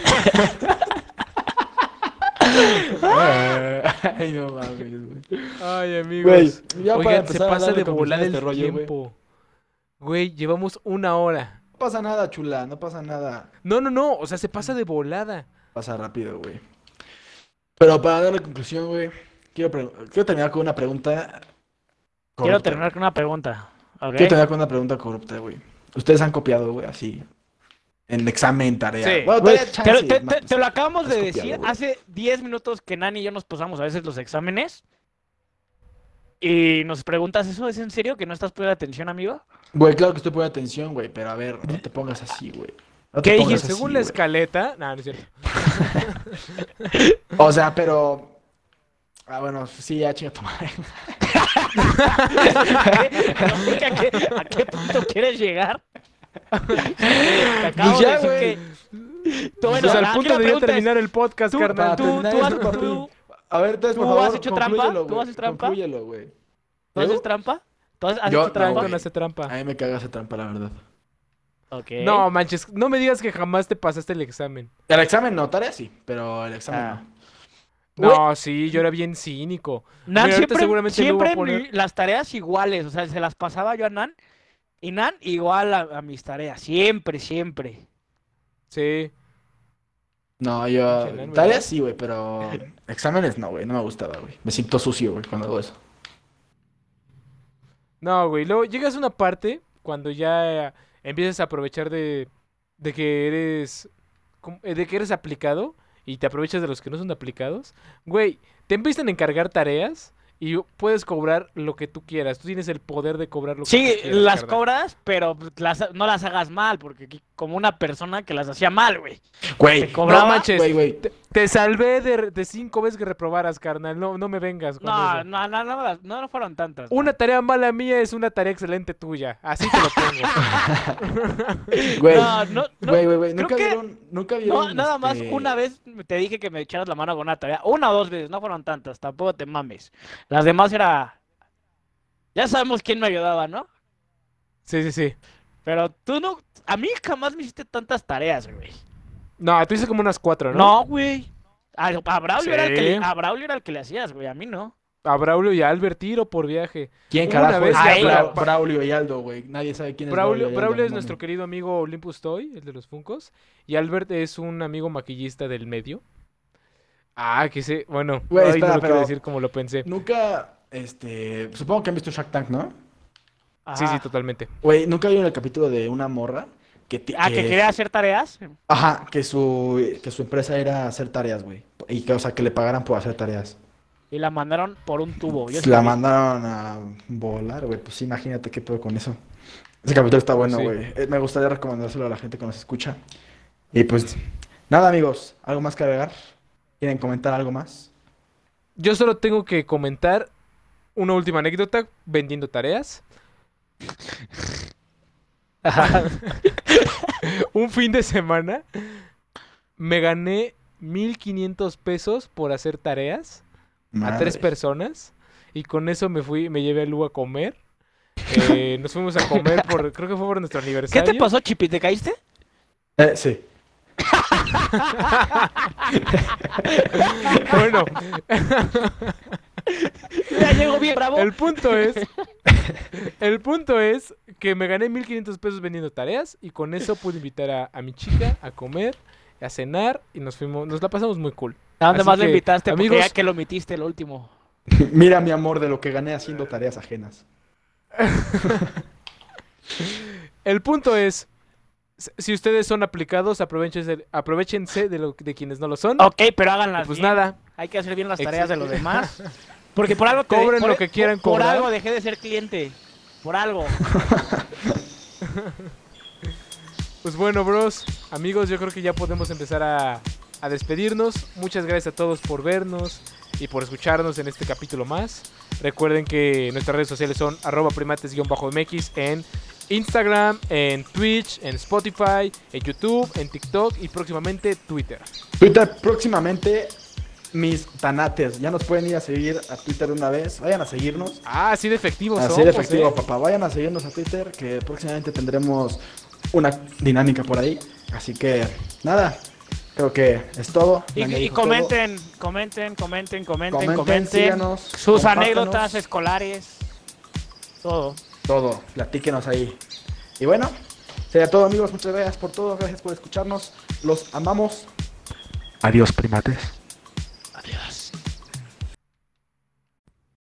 Ay, no mames, güey. Ay, amigos. Güey, ya para Oigan, se pasa de volada a el este rollo, güey. tiempo. Güey, llevamos una hora. No pasa nada, chula, no pasa nada. No, no, no. O sea, se pasa de volada. Pasa rápido, güey. Pero para darle conclusión, güey, quiero, terminar con una pregunta. Quiero terminar con una pregunta. ¿ok? Quiero terminar con una pregunta corrupta, güey. Ustedes han copiado, güey, así. En examen, tarea. Sí. Bueno, te, chance, te- más, te- te lo acabamos de copiado, decir hace 10 minutos que Nani y yo nos posamos a veces los exámenes. Y nos preguntas, ¿eso es en serio que no estás poniendo atención, amigo? Güey, claro que estoy poniendo atención, güey, pero a ver, no te pongas así, güey. No ¿Qué te pongas dijiste? así, Según la escaleta. No, no es cierto. *laughs* O sea, pero. Ah, bueno, sí, ya chinga tu madre. No ¿A qué, a qué punto quieres llegar? Te acabo Pues ya, de decir güey. que... Tú, bueno, Pues al punto de terminar el podcast, tú- carnal. tú- tú has- tú- A ver, entonces, por ¿tú has favor, hecho trampa? ¿Tú haces trampa? Conclúyelo, güey. ¿Tú haces trampa? ¿Tú has, has Yo hecho no, trampa? no hace trampa. A mí me caga esa trampa, la verdad. No, manches, no me digas que jamás te pasaste el examen. El examen no, tarea sí, pero el examen Ah. no. No, sí, yo era bien cínico. Nan Mira, siempre, seguramente siempre poner. mi- las tareas iguales, o sea, se las pasaba yo a Nan y Nan igual a, a mis tareas, siempre, siempre. Sí. No, yo. Tareas sí, güey, pero. Exámenes no, güey. No me gustaba, güey. Me siento sucio, güey, cuando hago eso. No, güey. Luego llegas a una parte cuando ya empiezas a aprovechar de, de que eres eh, de que eres aplicado y te aprovechas de los que no son aplicados. Güey, te empiezan a encargar tareas y puedes cobrar lo que tú quieras. Tú tienes el poder de cobrar lo que Sí, tú quieras. las carnal. cobras, pero las- no las hagas mal, porque aquí- como una persona que las hacía mal, güey. Güey, No manches. güey, güey. Te, te salvé de, de cinco veces que reprobaras, carnal. No, no me vengas con No, eso. no, no, no, no, no fueron tantas. ¿no? Una tarea mala mía es una tarea excelente tuya. Así te lo pongo. *laughs* Güey, No, no, no, güey, güey, güey. Nunca que- vieron. Nunca no, vieron. nada más este, una vez te dije que me echaras la mano con una tarea. Una o dos veces, no fueron tantas, tampoco te mames. Las demás era... Ya sabemos quién me ayudaba, ¿no? sí, sí, sí. Pero tú no... A mí jamás me hiciste tantas tareas, güey. No, tú hice como unas cuatro, ¿no? No, güey. A, a Braulio era el que le, Sí. a Braulio era el que le hacías, güey, a mí no. A Braulio y a Albert tiro por viaje. ¿Quién carajo vez es Bra- Braulio- y Aldo, güey? Nadie sabe quién es Braulio, Braulio. Braulio es nuestro querido amigo Olympus Toy, el de los Funcos. Y Albert es un amigo maquillista del medio. Ah, que sé. Bueno, Güey, espera, no lo quiero decir como lo pensé. Nunca. Este. Supongo que han visto Shark Tank, ¿no? Sí, sí, totalmente. Güey, nunca vieron el capítulo de una morra que. Ah, que quería hacer tareas. Ajá, que su, que su empresa era hacer tareas, güey. Y que, o sea, que le pagaran por hacer tareas. Y la mandaron por un tubo. Yo la mandaron a volar, güey. Pues imagínate qué pedo con eso. Ese capítulo está bueno, güey. Eh, Me gustaría recomendárselo a la gente que nos escucha. Y pues, nada, amigos. ¿Algo más que agregar? ¿Quieren comentar algo más? Yo solo tengo que comentar una última anécdota vendiendo tareas. *laughs* Un fin de semana me gané 1500 pesos por hacer tareas a tres personas y con eso me fui, me llevé a Lu a comer. Eh, nos fuimos a comer por, creo que fue por nuestro ¿Qué aniversario. te pasó, Chipi? ¿Te caíste? Eh, sí. *laughs* Bueno, *laughs* *laughs* Ya llegó bien bravo. el punto es, *laughs* el punto es que me gané 1500 pesos vendiendo tareas y con eso pude invitar a, a mi chica a comer, a cenar y nos fuimos, nos la pasamos muy cool. ¿A dónde así más que, invitaste? Porque amigos- ya que lo omitiste el último. *laughs* Mira, mi amor, de lo que gané haciendo tareas ajenas. El punto es, si ustedes son aplicados, aprovechense, aprovechense de, lo, de quienes no lo son. Ok, pero háganlas pues bien. nada, Hay que hacer bien las tareas de los demás. Porque por algo te- Cobren por- lo que quieran por, por cobrar. algo dejé de ser cliente. Por algo. *laughs* Pues bueno, bros, amigos, yo creo que ya podemos empezar a, a despedirnos. Muchas gracias a todos por vernos y por escucharnos en este capítulo más. Recuerden que nuestras redes sociales son arroba primates-mx en Instagram, en Twitch, en Spotify, en YouTube, en TikTok y próximamente Twitter. Twitter próximamente, mis tanates. Ya nos pueden ir a seguir a Twitter de una vez. Vayan a seguirnos. Ah, así de efectivos Así somos, de efectivo, ¿eh? papá. Vayan a seguirnos a Twitter, que próximamente tendremos una dinámica por ahí. Así que, nada, creo que es todo. Y, todo. comenten, comenten, comenten, comenten, Comenten, síganos, sus anécdotas escolares. Todo. Todo, platíquenos ahí. Y bueno, sería todo, amigos. Muchas gracias por todo. Gracias por escucharnos. Los amamos. Adiós, primates.